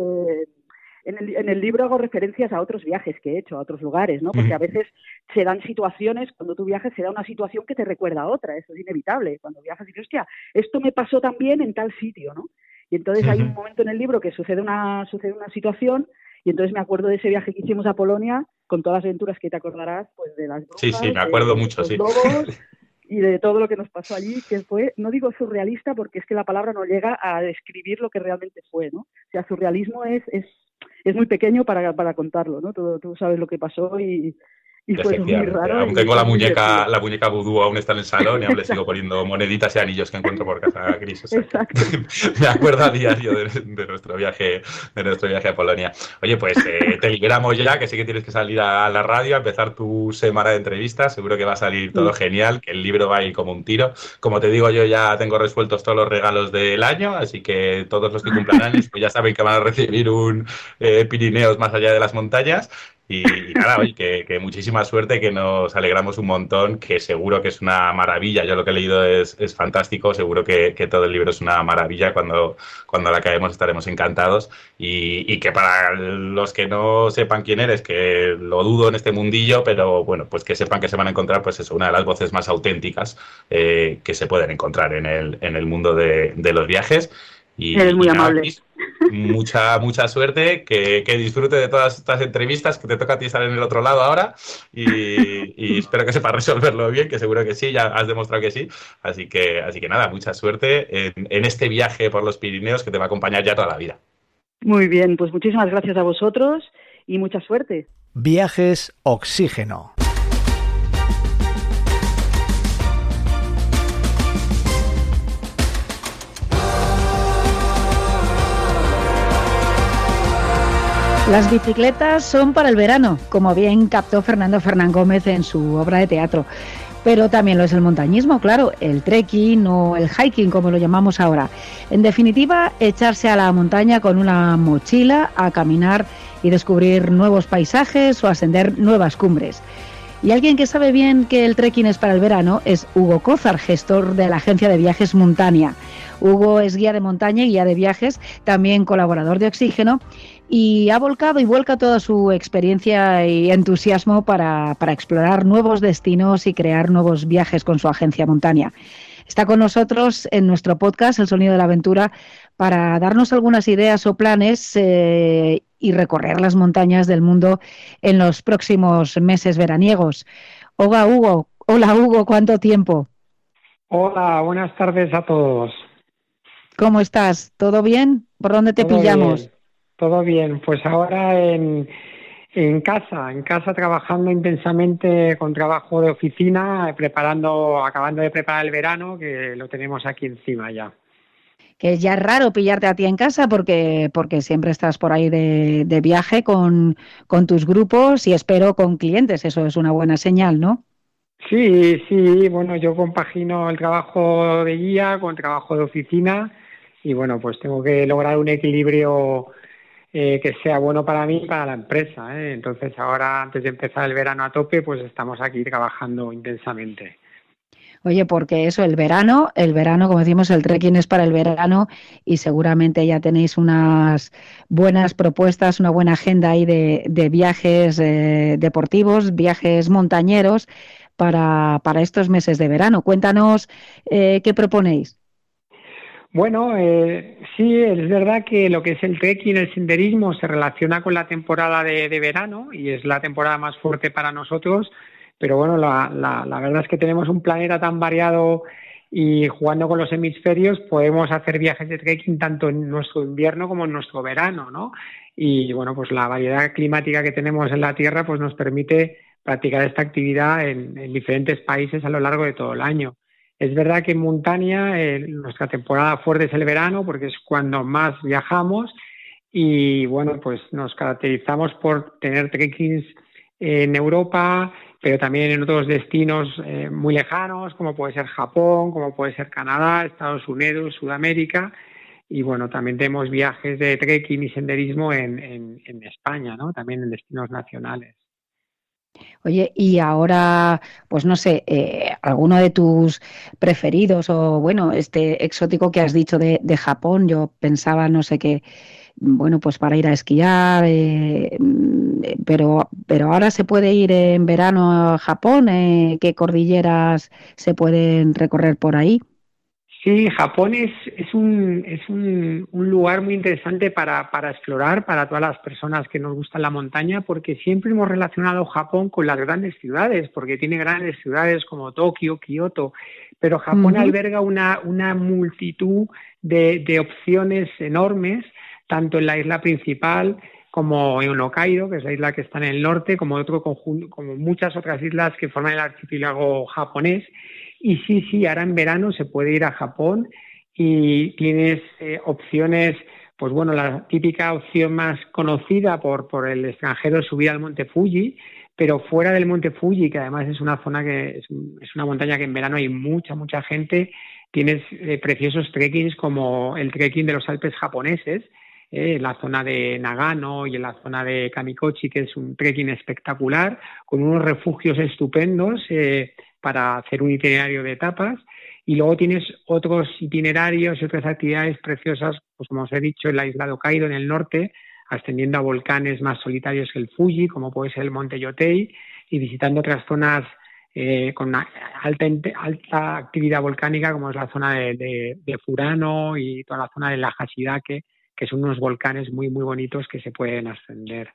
en el, en el, libro hago referencias a otros viajes que he hecho, a otros lugares, ¿no? Porque a veces se dan situaciones, cuando tú viajas se da una situación que te recuerda a otra, eso es inevitable. Cuando viajas dices, hostia, esto me pasó también en tal sitio, ¿no? Y entonces hay un momento en el libro que sucede una, sucede una situación y entonces me acuerdo de ese viaje que hicimos a Polonia con todas las aventuras que te acordarás, pues de las brujas, Sí, sí, me acuerdo de, mucho, los sí. lobos, y de todo lo que nos pasó allí, que fue, no digo surrealista porque es que la palabra no llega a describir lo que realmente fue, ¿no? O sea, surrealismo es, es, es muy pequeño para, para contarlo, ¿no? Tú, tú sabes lo que pasó y, y fue muy raro. Aún tengo la muñeca, la muñeca vudú aún está en el salón y aún le sigo poniendo moneditas y anillos que encuentro por casa gris. o sea que me acuerdo a diario de, de nuestro viaje, de nuestro viaje a Polonia. Oye, pues eh, te liberamos ya, que sí que tienes que salir a la radio, a empezar tu semana de entrevistas. Seguro que va a salir todo Sí. genial, que el libro va a ir como un tiro. Como te digo, yo ya tengo resueltos todos los regalos del año, así que todos los que cumplan años, pues ya saben que van a recibir un eh, Pirineos más allá de las montañas. Y, nada, oye, que, muchísima suerte, que nos alegramos un montón, que seguro que es una maravilla. Yo lo que he leído es, es fantástico, seguro que, que todo el libro es una maravilla. Cuando, cuando la acabemos estaremos encantados. Y, que para los que no sepan quién eres, que lo dudo en este mundillo, pero bueno, pues que sepan que se van a encontrar, pues eso, una de las voces más auténticas eh, que se pueden encontrar en el, en el mundo de los viajes. Y, Eres muy y nada, amable. Mucha, mucha suerte, que, que disfrute de todas estas entrevistas, que te toca a ti estar en el otro lado ahora y, y espero que sepas resolverlo bien, que seguro que sí, ya has demostrado que sí. Así que, así que nada, mucha suerte en, en este viaje por los Pirineos que te va a acompañar ya toda la vida. Muy bien, pues muchísimas gracias a vosotros y mucha suerte. Viajes Oxígeno. Las bicicletas son para el verano, como bien captó Fernando Fernán Gómez en su obra de teatro. Pero también lo es el montañismo, claro, el trekking o el hiking, como lo llamamos ahora. En definitiva, echarse a la montaña con una mochila a caminar y descubrir nuevos paisajes o ascender nuevas cumbres. Y alguien que sabe bien que el trekking es para el verano es Hugo Cózar, gestor de la agencia de viajes Montania. Hugo es guía de montaña y guía de viajes, también colaborador de Oxígeno, y ha volcado y vuelca toda su experiencia y entusiasmo para, para explorar nuevos destinos y crear nuevos viajes con su agencia Montania. Está con nosotros en nuestro podcast El Sonido de la Aventura para darnos algunas ideas o planes eh, y recorrer las montañas del mundo en los próximos meses veraniegos. Hola Hugo, hola Hugo, ¿cuánto tiempo? Hola, buenas tardes a todos. ¿Cómo estás? ¿Todo bien? ¿Por dónde te Todo pillamos? bien, todo bien, pues ahora en, en casa, en casa trabajando intensamente con trabajo de oficina, preparando, acabando de preparar el verano, que lo tenemos aquí encima ya. Que ya es raro pillarte a ti en casa porque, porque siempre estás por ahí de, de viaje con, con tus grupos y espero con clientes. Eso es una buena señal, ¿no? Sí, sí, bueno, yo compagino el trabajo de guía con trabajo de oficina y bueno, pues tengo que lograr un equilibrio eh, que sea bueno para mí y para la empresa. ¿eh? Entonces ahora, antes de empezar el verano a tope, pues estamos aquí trabajando intensamente. Oye, porque eso, el verano, el verano, como decimos, el trekking es para el verano y seguramente ya tenéis unas buenas propuestas, una buena agenda ahí de, viajes eh, deportivos, viajes montañeros para, para, estos meses de verano. Cuéntanos eh, qué proponéis. Bueno, eh, sí, es verdad que lo que es el trekking, el senderismo, se relaciona con la temporada de, verano y es la temporada más fuerte para nosotros, pero bueno, la, la, verdad es que tenemos un planeta tan variado y jugando con los hemisferios podemos hacer viajes de trekking tanto en nuestro invierno como en nuestro verano, ¿no? Y bueno, pues la variedad climática que tenemos en la Tierra pues nos permite practicar esta actividad en diferentes países a lo largo de todo el año. Es verdad que en montaña eh, nuestra temporada fuerte es el verano porque es cuando más viajamos y bueno, pues nos caracterizamos por tener trekkings en Europa, pero también en otros destinos eh, muy lejanos, como puede ser Japón, como puede ser Canadá, Estados Unidos, Sudamérica. Y bueno, también tenemos viajes de trekking y senderismo en, en España, ¿no? También en destinos nacionales. Oye, y ahora, pues no sé, eh, alguno de tus preferidos o bueno, este exótico que has dicho de, Japón, yo pensaba, no sé qué, bueno, pues para ir a esquiar, eh, pero, pero ahora se puede ir en verano a Japón, eh, ¿qué cordilleras se pueden recorrer por ahí? Sí, Japón es, es, un, es un, lugar muy interesante para, para, explorar para todas las personas que nos gustan la montaña, porque siempre hemos relacionado Japón con las grandes ciudades, porque tiene grandes ciudades como Tokio, Kioto, pero Japón alberga una, una multitud de, de, opciones enormes, tanto en la isla principal como en Hokkaido, que es la isla que está en el norte, como otro conjunto, como muchas otras islas que forman el archipiélago japonés y sí, sí, ahora en verano se puede ir a Japón y tienes eh, opciones, pues bueno, la típica opción más conocida por, por el extranjero es subir al Monte Fuji, pero fuera del Monte Fuji, que además es una zona que es, una montaña que en verano hay mucha, mucha gente, tienes eh, preciosos trekkings como el trekking de los Alpes japoneses, eh, en la zona de Nagano y en la zona de Kamikochi, que es un trekking espectacular, con unos refugios estupendos para hacer un itinerario de etapas. Y luego tienes otros itinerarios y otras actividades preciosas, pues como os he dicho, en la isla de Hokkaido, en el norte, ascendiendo a volcanes más solitarios que el Fuji, como puede ser el monte Yotei, y visitando otras zonas eh, con alta, alta actividad volcánica, como es la zona de, Furano y toda la zona de la Hashidake, que son unos volcanes muy, muy bonitos que se pueden ascender.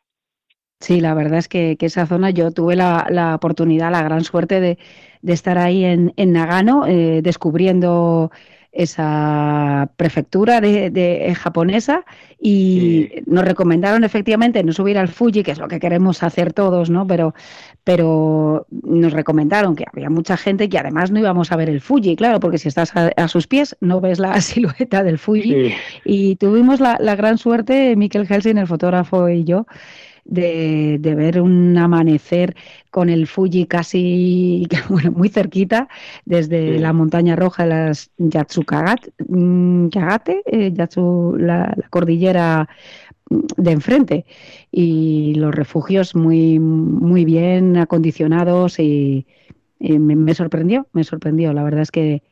Sí, la verdad es que, esa zona yo tuve la, oportunidad, la gran suerte de, estar ahí en, Nagano, eh, descubriendo esa prefectura de, japonesa y nos recomendaron efectivamente no subir al Fuji, que es lo que queremos hacer todos, ¿no? Pero, pero nos recomendaron que había mucha gente que además no íbamos a ver el Fuji, claro, porque si estás a, sus pies no ves la silueta del Fuji. Y tuvimos la, la gran suerte, Mikel Helsing, el fotógrafo y yo, de, ver un amanecer con el Fuji casi bueno, muy cerquita desde la montaña roja de las Yatsukagate, mm, eh, Yatsu, la, cordillera de enfrente y los refugios muy muy bien acondicionados y, me, sorprendió, me sorprendió. La verdad es que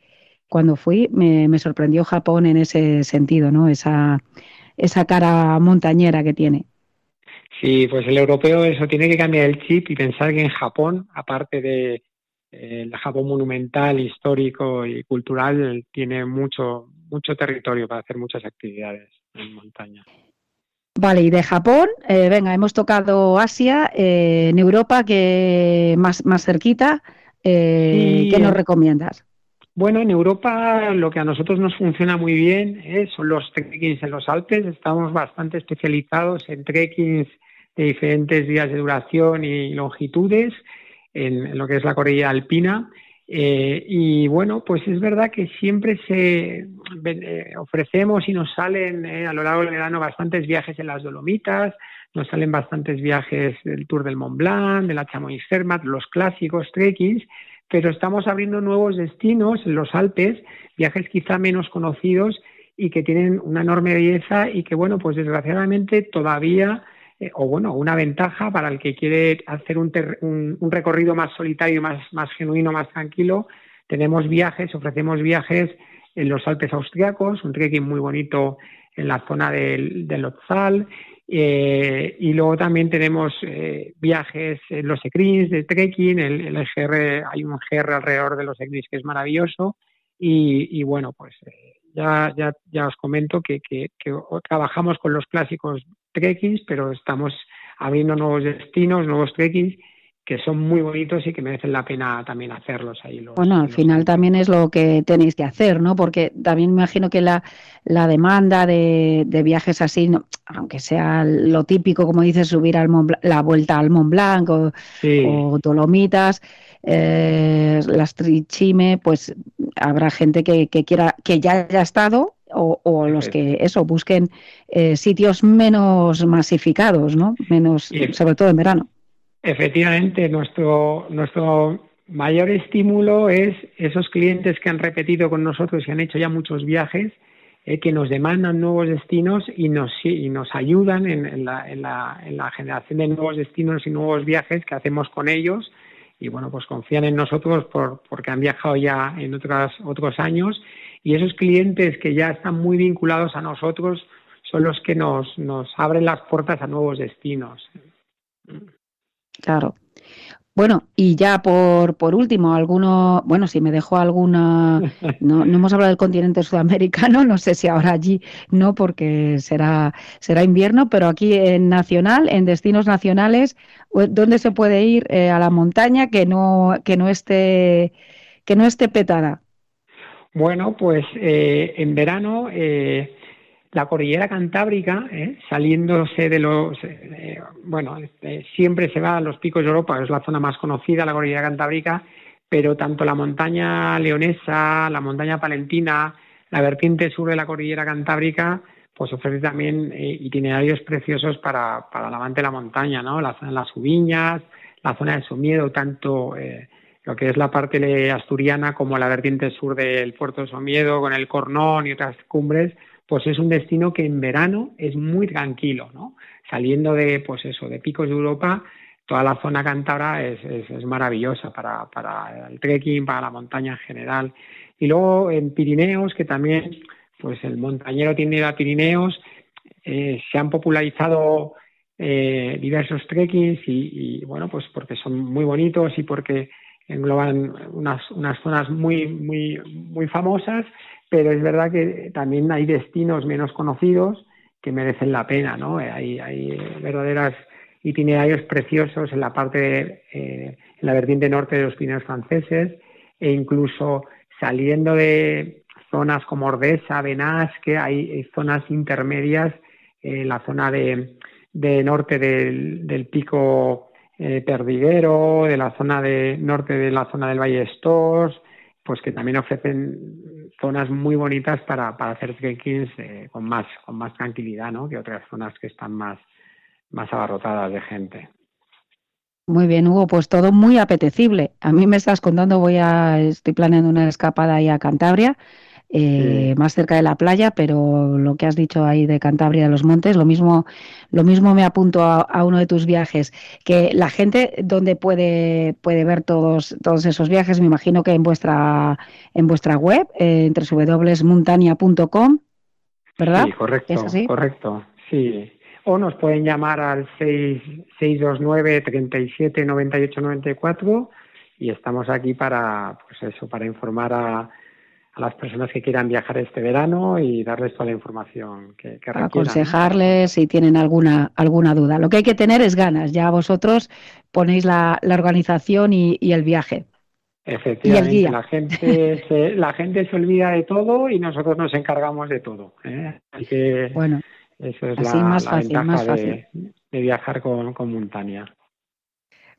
cuando fui me, me sorprendió Japón en ese sentido, ¿no? Esa, esa cara montañera que tiene. Sí, pues el europeo eso tiene que cambiar el chip y pensar que en Japón, aparte de eh, el Japón monumental, histórico y cultural, tiene mucho mucho territorio para hacer muchas actividades en montaña. Vale, y de Japón, eh, venga, hemos tocado Asia, eh, en Europa, que más, más cerquita, ¿qué nos recomiendas? Bueno, en Europa lo que a nosotros nos funciona muy bien son los trekkings en los Alpes. Estamos bastante especializados en trekkings de diferentes días de duración y longitudes en, lo que es la cordillera alpina. Eh, y bueno, pues es verdad que siempre se eh, ofrecemos y nos salen eh, a lo largo del verano bastantes viajes en las Dolomitas, nos salen bastantes viajes del Tour del Mont Blanc, de la Chamonix Zermatt, los clásicos trekkings, pero estamos abriendo nuevos destinos en los Alpes, viajes quizá menos conocidos y que tienen una enorme belleza y que bueno, pues desgraciadamente todavía eh, o bueno, una ventaja para el que quiere hacer un, recorrido más solitario, más, genuino, más tranquilo, tenemos viajes, ofrecemos viajes en los Alpes austriacos, un trekking muy bonito en la zona del, del eh, y luego también tenemos eh, viajes en los ECRIS de trekking, el, GR, hay un GR alrededor de los ECRIS que es maravilloso y, bueno, pues ya, ya, ya os comento que, que, que, trabajamos con los clásicos trekkings, pero estamos abriendo nuevos destinos, nuevos trekkings que son muy bonitos y que merecen la pena también hacerlos ahí. Los, bueno, al los final también es lo que tenéis que hacer, ¿no? Porque también me imagino que la, la demanda de, de viajes así, no, aunque sea lo típico, como dices, subir al Mont Blanc, la vuelta al Mont Blanc o, Sí. o Dolomitas, eh, las Trichime, pues habrá gente que, que quiera, que ya haya estado o, o los que eso busquen eh, sitios menos masificados, ¿no? Menos, sobre todo en verano. Efectivamente, nuestro, nuestro mayor estímulo es esos clientes que han repetido con nosotros y han hecho ya muchos viajes, eh, que nos demandan nuevos destinos y nos, y nos ayudan en, en la, en, la, en la generación de nuevos destinos y nuevos viajes que hacemos con ellos. Y bueno, pues confían en nosotros por, porque han viajado ya en otras, otros años. Y esos clientes que ya están muy vinculados a nosotros son los que nos, nos abren las puertas a nuevos destinos. Claro. Bueno, y ya por, por último, alguno, bueno, si me dejó alguna, no, no hemos hablado del continente sudamericano, no sé si ahora allí no, porque será, será invierno, pero aquí en nacional, en destinos nacionales, u- ¿dónde se puede ir eh, a la montaña que no, que no esté, que no esté petada? Bueno, pues eh, en verano eh, la cordillera cantábrica, eh, saliéndose de los, eh, bueno, eh, siempre se va a los picos de Europa, es la zona más conocida, la cordillera cantábrica, pero tanto la montaña leonesa, la montaña palentina, la vertiente sur de la cordillera cantábrica, pues ofrece también eh, itinerarios preciosos para, para el amante de la montaña, ¿no? La zona de las Ubiñas, la zona de Somiedo, tanto eh, lo que es la parte asturiana como la vertiente sur del puerto de Somiedo, con el Cornón y otras cumbres, pues es un destino que en verano es muy tranquilo, ¿no? Saliendo de, pues eso, de picos de Europa, toda la zona cántabra es, maravillosa para, para el trekking, para la montaña en general. Y luego en Pirineos, que también, pues el montañero tiene ir a Pirineos, eh, se han popularizado eh, diversos trekkings y, y, bueno, pues porque son muy bonitos y porque engloban unas, unas zonas muy, muy, muy famosas, pero es verdad que también hay destinos menos conocidos que merecen la pena, ¿no? Hay, hay verdaderas itinerarios preciosos en la parte, de, eh, en la vertiente norte de los Pirineos franceses e incluso saliendo de zonas como Ordesa, Benasque, hay, zonas intermedias en la zona de, de norte del, del pico eh, Perdiguero, de la zona de norte de la zona del Valle de Stors, pues que también ofrecen zonas muy bonitas para, para hacer trekkings eh, con más con más tranquilidad, ¿no? Que otras zonas que están más más abarrotadas de gente. Muy bien, Hugo, pues todo muy apetecible. A mí me estás contando, voy a, estoy planeando una escapada ahí a Cantabria, eh, más cerca de la playa, pero lo que has dicho ahí de Cantabria, de los montes, lo mismo, lo mismo me apunto a, a uno de tus viajes. Que la gente, ¿dónde puede, puede ver todos, todos esos viajes? Me imagino que en vuestra, en vuestra web, eh, entre www.montania.com, ¿verdad? Sí, correcto, ¿Es así? correcto, sí. O nos pueden llamar al 6, 629 37 98 94 y estamos aquí para, pues eso, para informar a, a las personas que quieran viajar este verano y darles toda la información que, que aconsejarles si tienen alguna, alguna duda. Lo que hay que tener es ganas. Ya vosotros ponéis la, la organización y, y el viaje. Efectivamente, guía. la gente se, la gente se olvida de todo y nosotros nos encargamos de todo. ¿eh? Así que Bueno, eso es así la, más la fácil, ventaja más de, fácil. de viajar con, con Montania.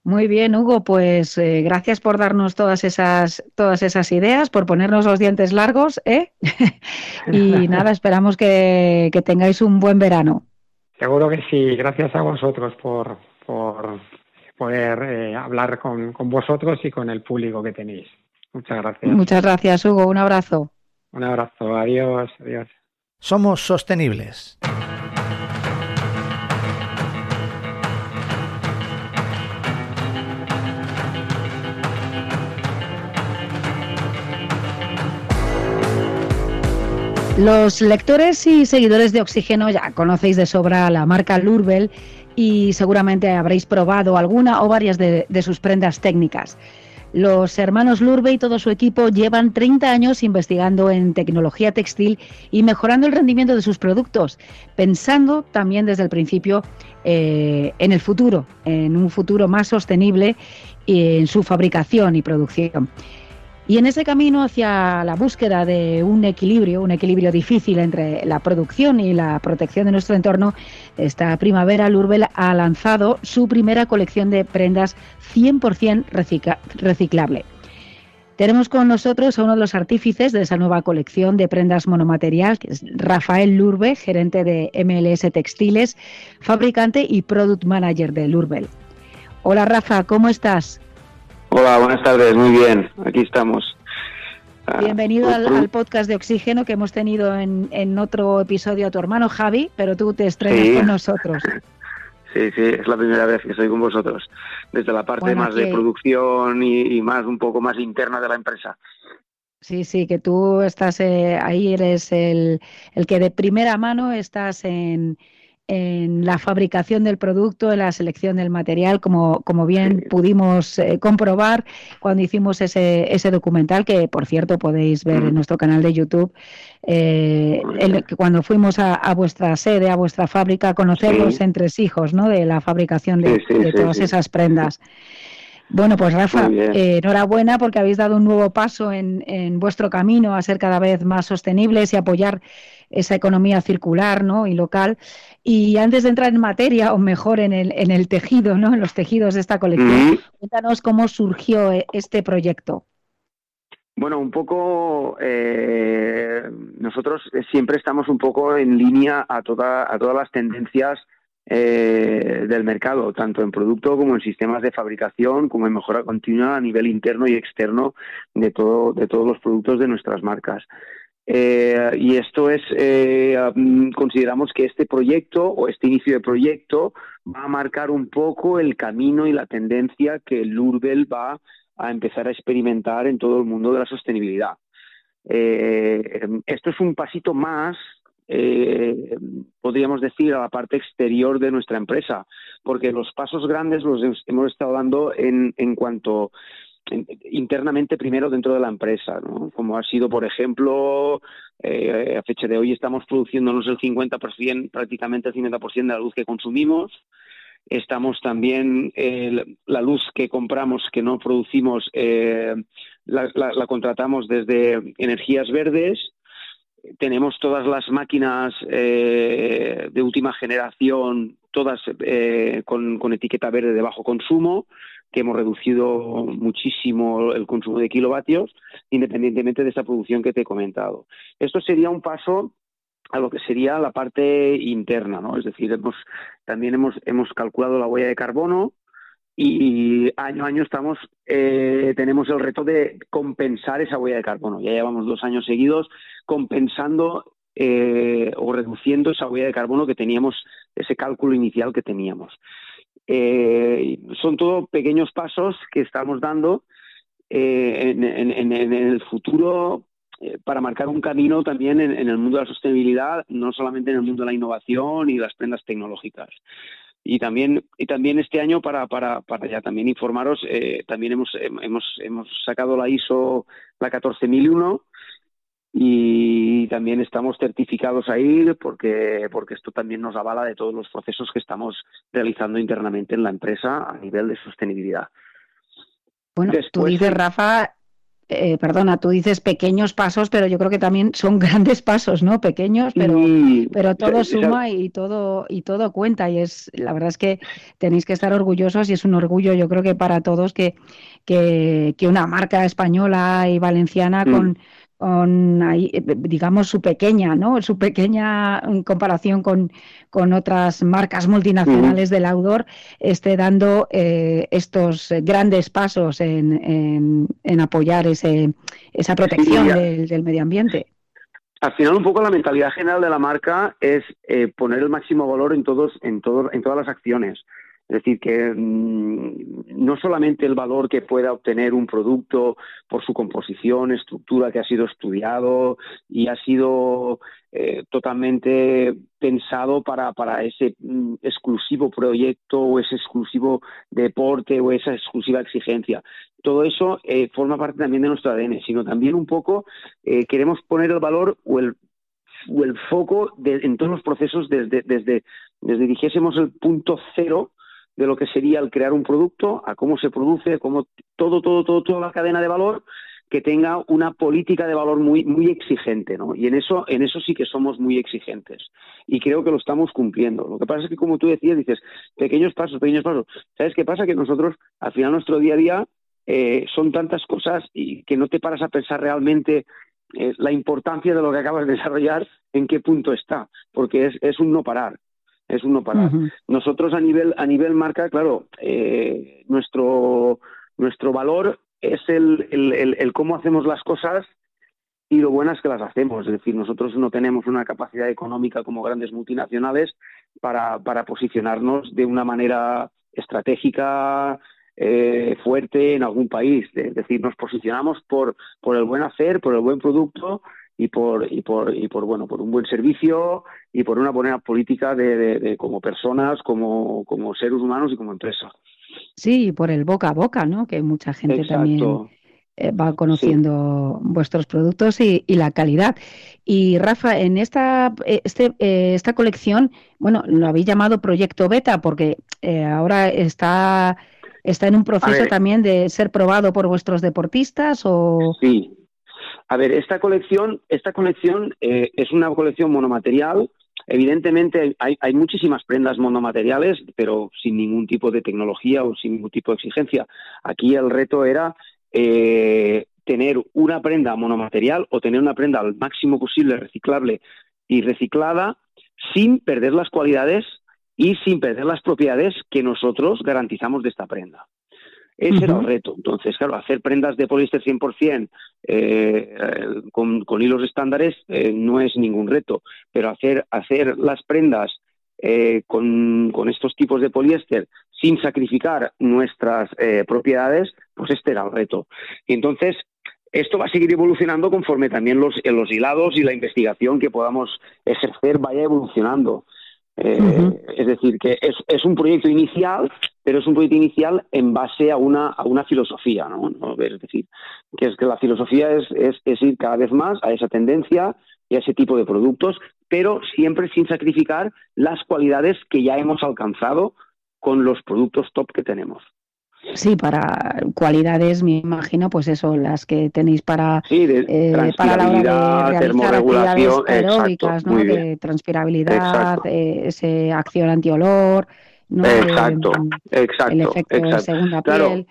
Muy bien, Hugo, pues eh, gracias por darnos todas esas, todas esas ideas, por ponernos los dientes largos, ¿eh? y nada, esperamos que, que tengáis un buen verano. Seguro que sí, gracias a vosotros por, por poder eh, hablar con, con vosotros y con el público que tenéis. Muchas gracias. Muchas gracias, Hugo. Un abrazo. Un abrazo, adiós, adiós. Somos sostenibles. Los lectores y seguidores de Oxígeno ya conocéis de sobra la marca Lurbel y seguramente habréis probado alguna o varias de, sus prendas técnicas. Los hermanos Lurbe y todo su equipo llevan 30 años investigando en tecnología textil y mejorando el rendimiento de sus productos, pensando también desde el principio eh, en el futuro, en un futuro más sostenible en su fabricación y producción. Y en ese camino hacia la búsqueda de un equilibrio, un equilibrio difícil entre la producción y la protección de nuestro entorno, esta primavera Lurbel ha lanzado su primera colección de prendas 100% reciclable. Tenemos con nosotros a uno de los artífices de esa nueva colección de prendas monomaterial, que es Rafael Lurbe, gerente de MLS Textiles, fabricante y product manager de Lurbel. Hola Rafa, ¿cómo estás? Hola, buenas tardes, muy bien, aquí estamos. Ah, Bienvenido pues al, podcast de Oxígeno que hemos tenido en, otro episodio a tu hermano Javi, pero tú te estrenas con nosotros. Sí, sí, es la primera vez que estoy con vosotros, desde la parte más de producción y, más un poco más interna de la empresa. Sí, sí, que tú estás eh, ahí, eres el, el que de primera mano estás en, en la fabricación del producto, en la selección del material, como, como bien pudimos eh, comprobar cuando hicimos ese, ese documental, que por cierto podéis ver en nuestro canal de YouTube, eh, cuando fuimos a, vuestra sede, a vuestra fábrica, a conocer los entresijos ¿no? de la fabricación de, todas esas prendas. Bueno, pues Rafa, eh, enhorabuena porque habéis dado un nuevo paso en, en vuestro camino a ser cada vez más sostenibles y apoyar esa economía circular ¿no? y local. Y antes de entrar en materia, o mejor en el, en el tejido, ¿no? en los tejidos de esta colección, cuéntanos cómo surgió eh, este proyecto. Bueno, un poco eh, nosotros siempre estamos un poco en línea a, toda, a todas las tendencias eh, del mercado, tanto en producto como en sistemas de fabricación, como en mejora continua a nivel interno y externo de, todo, de todos los productos de nuestras marcas. Eh, y esto es, eh, consideramos que este proyecto o este inicio de proyecto va a marcar un poco el camino y la tendencia que Lurbel va a empezar a experimentar en todo el mundo de la sostenibilidad. Eh, esto es un pasito más, podríamos decir, a la parte exterior de nuestra empresa, porque los pasos grandes los hemos estado dando en, en cuanto internamente primero dentro de la empresa, como ha sido, por ejemplo, eh, a fecha de hoy estamos produciéndonos el 50%, prácticamente el 50% de la luz que consumimos. Estamos también, la luz que compramos, que no producimos, eh, la, contratamos desde energías verdes. Tenemos todas las máquinas eh, de última generación, todas con, con etiqueta verde de bajo consumo que hemos reducido muchísimo el consumo de kilovatios, independientemente de esa producción que te he comentado. Esto sería un paso a lo que sería la parte interna, ¿no? Es decir, hemos, también hemos, hemos calculado la huella de carbono y año a año estamos, eh, tenemos el reto de compensar esa huella de carbono. Ya llevamos dos años seguidos compensando eh, o reduciendo esa huella de carbono que teníamos, ese cálculo inicial que teníamos. Eh, son todos pequeños pasos que estamos dando eh, en, el futuro para marcar un camino también en, el mundo de la sostenibilidad, no solamente en el mundo de la innovación y las prendas tecnológicas. Y también, y también este año, para, para, para ya también informaros, también hemos, hemos, hemos sacado la ISO, la 14001, y también estamos certificados ahí porque, porque esto también nos avala de todos los procesos que estamos realizando internamente en la empresa a nivel de sostenibilidad. Bueno, tú dices, Rafa, eh, perdona, tú dices pequeños pasos, pero yo creo que también son grandes pasos, ¿no? Pequeños, pero, pero todo suma y todo, y todo cuenta. Y es, la verdad es que tenéis que estar orgullosos y es un orgullo, yo creo que para todos que, que, una marca española y valenciana mm. con con eh, digamos su pequeña, ¿no? Su pequeña en comparación con, con otras marcas multinacionales del outdoor esté dando eh, estos grandes pasos en, en, apoyar ese, esa protección del, medio ambiente. Al final, un poco la mentalidad general de la marca es eh, poner el máximo valor en todos, en todo, en todas las acciones. Es decir, que mm, no solamente el valor que pueda obtener un producto por su composición, estructura que ha sido estudiado y ha sido eh, totalmente pensado para, ese mm, exclusivo proyecto o ese exclusivo deporte o esa exclusiva exigencia. Todo eso eh, forma parte también de nuestro ADN, sino también un poco eh, queremos poner el valor o el o el foco de, en todos los procesos desde, desde, desde dijésemos el punto cero de lo que sería el crear un producto, a cómo se produce, cómo todo, todo, todo, toda la cadena de valor que tenga una política de valor muy, muy exigente, ¿no? Y en eso, en eso sí que somos muy exigentes. Y creo que lo estamos cumpliendo. Lo que pasa es que, como tú decías, dices, pequeños pasos, pequeños pasos. ¿Sabes qué pasa? Que nosotros, al final, nuestro día a día eh, son tantas cosas y que no te paras a pensar realmente eh, la importancia de lo que acabas de desarrollar, en qué punto está, porque es, es un no parar es un no parar. Nosotros a nivel a nivel marca, claro, eh, nuestro nuestro valor es el, el, el, cómo hacemos las cosas y lo buenas que las hacemos. Es decir, nosotros no tenemos una capacidad económica como grandes multinacionales para, para posicionarnos de una manera estratégica eh, fuerte en algún país. Es decir, nos posicionamos por, por el buen hacer, por el buen producto y por y por y por bueno por un buen servicio y por una buena política de, como personas como como seres humanos y como empresa. Sí por el boca a boca no que mucha gente también eh, va conociendo vuestros productos y, la calidad. Y Rafa en esta este eh, esta colección bueno lo habéis llamado proyecto beta porque eh, ahora está está en un proceso también de ser probado por vuestros deportistas o sí a ver, esta colección, esta colección eh, es una colección monomaterial. Evidentemente hay, muchísimas prendas monomateriales, pero sin ningún tipo de tecnología o sin ningún tipo de exigencia. Aquí el reto era eh, tener una prenda monomaterial o tener una prenda al máximo posible reciclable y reciclada sin perder las cualidades y sin perder las propiedades que nosotros garantizamos de esta prenda. Ese era el reto. Entonces, claro, hacer prendas de poliéster 100% eh, con, con, hilos estándares eh, no es ningún reto, pero hacer, hacer las prendas eh, con, con, estos tipos de poliéster sin sacrificar nuestras eh, propiedades, pues este era el reto. Y entonces, esto va a seguir evolucionando conforme también los, los hilados y la investigación que podamos ejercer vaya evolucionando. Eh, es decir, que es, es, un proyecto inicial, pero es un proyecto inicial en base a una, a una filosofía, ¿no? Es decir, que es que la filosofía es, es, ir cada vez más a esa tendencia y a ese tipo de productos, pero siempre sin sacrificar las cualidades que ya hemos alcanzado con los productos top que tenemos. Sí, para cualidades, me imagino, pues eso, las que tenéis para, eh, para la hora de aeróbicas, ¿no? De transpirabilidad, eh, ese acción antiolor, ¿no? Exacto, exacto. El efecto de segunda piel.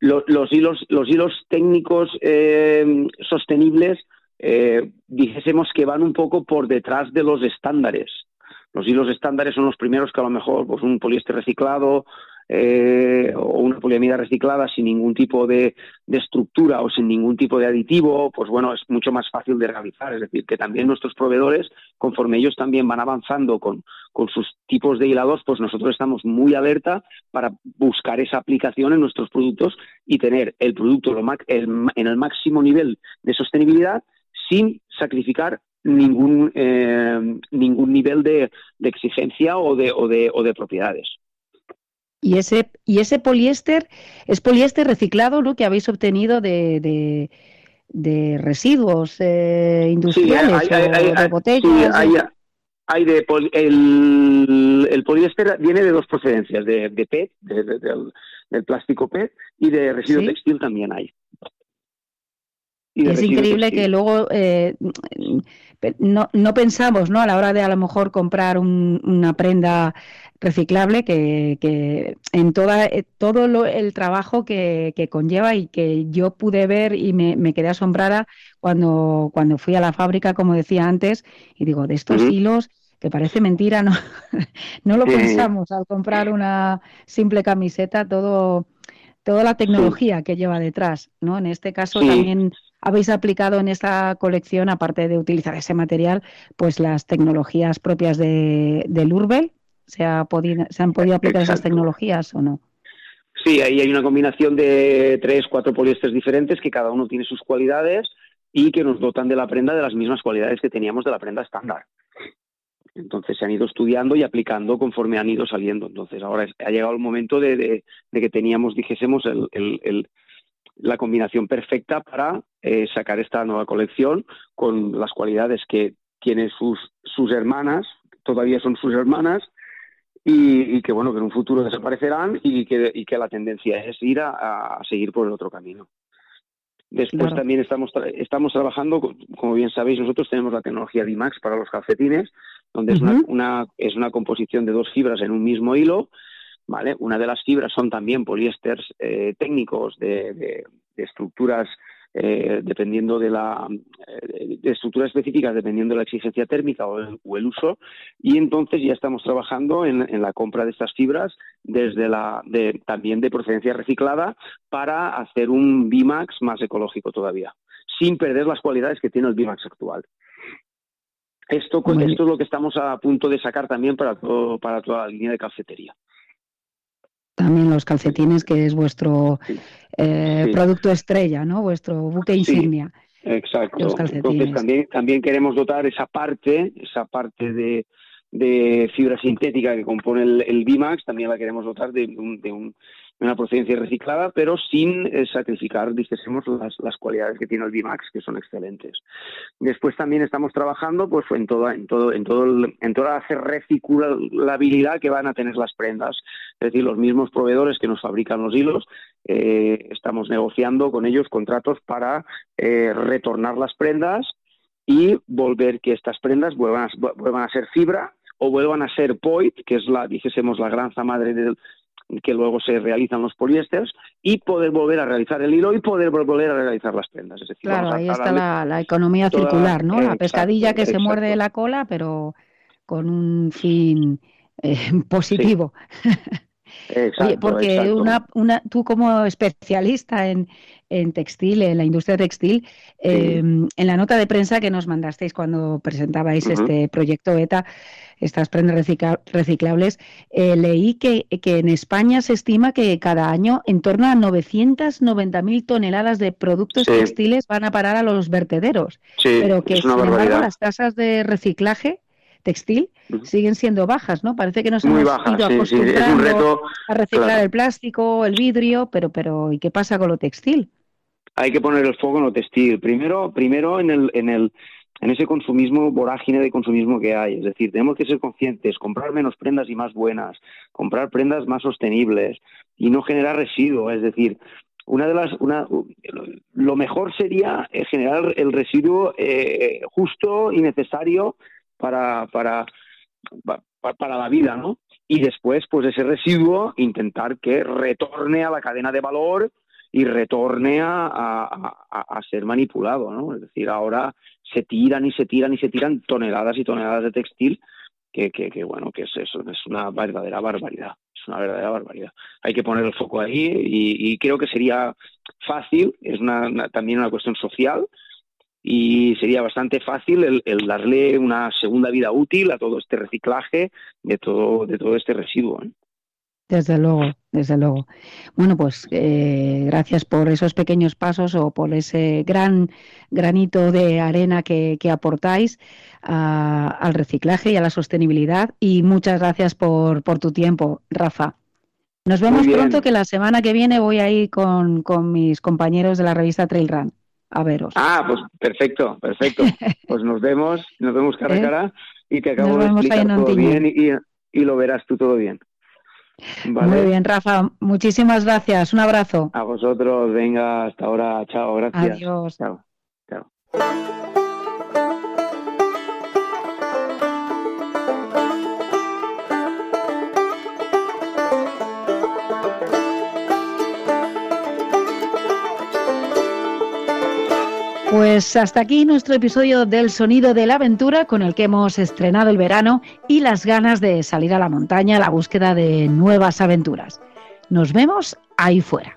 los hilos, los hilos técnicos eh, sostenibles, eh, dijésemos que van un poco por detrás de los estándares. Los hilos estándares son los primeros que a lo mejor, pues un poliéster reciclado, eh, o una poliamida reciclada sin ningún tipo de, estructura o sin ningún tipo de aditivo, pues bueno, es mucho más fácil de realizar. Es decir, que también nuestros proveedores, conforme ellos también van avanzando con, con sus tipos de hilados, pues nosotros estamos muy alerta para buscar esa aplicación en nuestros productos y tener el producto en el máximo nivel de sostenibilidad sin sacrificar ningún, eh, ningún nivel de, exigencia o de, o de, o de propiedades. Y ese, y ese poliéster es poliéster reciclado, ¿no? Que habéis obtenido de, de, residuos eh, industriales sí, hay, o de botellas. hay, de el, el, poliéster viene de dos procedencias, de, de PET, del, plástico PET, y de residuo textil también hay. Es increíble que luego eh, no, no pensamos, ¿no? A la hora de a lo mejor comprar una prenda reciclable que, que en toda, eh, todo lo, el trabajo que, que, conlleva y que yo pude ver y me, me, quedé asombrada cuando, cuando fui a la fábrica, como decía antes, y digo, de estos hilos que parece mentira, no, no lo pensamos al comprar una simple camiseta, todo, toda la tecnología que lleva detrás, ¿no? En este caso también habéis aplicado en esta colección, aparte de utilizar ese material, pues las tecnologías propias de, del Urbel, ¿Se, ha podido, ¿Se han podido aplicar esas tecnologías o no? Sí, ahí hay una combinación de tres, cuatro poliésteres diferentes que cada uno tiene sus cualidades y que nos dotan de la prenda de las mismas cualidades que teníamos de la prenda estándar. Entonces se han ido estudiando y aplicando conforme han ido saliendo. Entonces ahora ha llegado el momento de, que teníamos, dijésemos, la combinación perfecta para eh, sacar esta nueva colección con las cualidades que tienen sus, sus hermanas, todavía son sus hermanas, y, que bueno, que en un futuro desaparecerán y que, y que la tendencia es ir a, seguir por el otro camino. Después también estamos, estamos trabajando, como bien sabéis, nosotros tenemos la tecnología DIMAX para los calcetines, donde es, una, es una composición de dos fibras en un mismo hilo. ¿Vale? Una de las fibras son también poliésteres eh, técnicos de, de, estructuras eh, dependiendo de la eh, de estructuras específicas dependiendo de la exigencia térmica o el, uso y entonces ya estamos trabajando en, en, la compra de estas fibras desde la de, también de procedencia reciclada para hacer un Bimax más ecológico todavía sin perder las cualidades que tiene el Bimax actual. Esto, esto es lo que estamos a punto de sacar también para, todo, para toda la línea de calcetería. También los calcetines, que es vuestro eh, producto estrella, ¿no? Vuestro buque insignia. exacto. Entonces también, también queremos dotar esa parte, esa parte de, de fibra sintética que compone el, el Bimax, también la queremos dotar de de un una procedencia reciclada, pero sin eh, sacrificar, dijésemos, las, las, cualidades que tiene el Bimax, que son excelentes. Después también estamos trabajando pues, en, toda, en, todo, en, todo en toda la reciclabilidad que van a tener las prendas. Es decir, los mismos proveedores que nos fabrican los hilos, eh, estamos negociando con ellos contratos para eh, retornar las prendas y volver que estas prendas vuelvan a, vuelvan a ser fibra o vuelvan a ser POIT, que es la, dijésemos, la granza madre del, que luego se realizan los poliésteres y poder volver a realizar el hilo y poder volver a realizar las prendas. claro, ahí está la, economía circular, ¿no? la pescadilla que se muerde la cola, pero con un fin eh, positivo. porque Una, una, tú como especialista en, en textil, en la industria textil, em, en la nota de prensa que nos mandasteis cuando presentabais este proyecto ETA, estas prendas reciclables, eh, leí que, que, en España se estima que cada año en torno a 990.000 toneladas de productos textiles van a parar a los vertederos, pero que sin embargo las tasas de reciclaje textil siguen siendo bajas, ¿no? Parece que nos hemos ido acostumbrando a reciclar el plástico, el vidrio, pero, pero ¿y qué pasa con lo textil? Hay que poner el foco en lo textil. Primero, primero en el, en el en ese consumismo vorágine de consumismo que hay. Es decir, tenemos que ser conscientes, comprar menos prendas y más buenas, comprar prendas más sostenibles y no generar residuo. Es decir, una de las, una, lo mejor sería eh, generar el residuo eh, justo y necesario para, para, para la vida, ¿no? Y después, pues ese residuo, intentar que retorne a la cadena de valor y retorne a, a, ser manipulado, ¿no? Es decir, ahora se tiran y se tiran y se tiran toneladas y toneladas de textil que, que, bueno, que es eso, es una verdadera barbaridad, es una verdadera barbaridad. Hay que poner el foco ahí y, creo que sería fácil, es una, también una cuestión social, y sería bastante fácil el, darle una segunda vida útil a todo este reciclaje de todo, de todo este residuo. ¿eh? Desde luego, desde luego. Bueno, pues eh, gracias por esos pequeños pasos o por ese gran granito de arena que, aportáis al reciclaje y a la sostenibilidad. Y muchas gracias por, por tu tiempo, Rafa. Nos vemos pronto, que la semana que viene voy a con, con mis compañeros de la revista Trail Run a veros. Ah, pues perfecto, perfecto. Pues nos vemos, nos vemos cara a ¿Eh? cara y te acabo de explicar todo bien y, y, lo verás tú todo bien. Muy bien, Rafa. Muchísimas gracias. Un abrazo. A vosotros. Venga, hasta ahora. Chao. Gracias. Adiós. Chao. Chao. Pues hasta aquí nuestro episodio del Sonido de la Aventura con el que hemos estrenado el verano y las ganas de salir a la montaña a la búsqueda de nuevas aventuras. Nos vemos ahí fuera.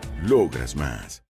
Logras más.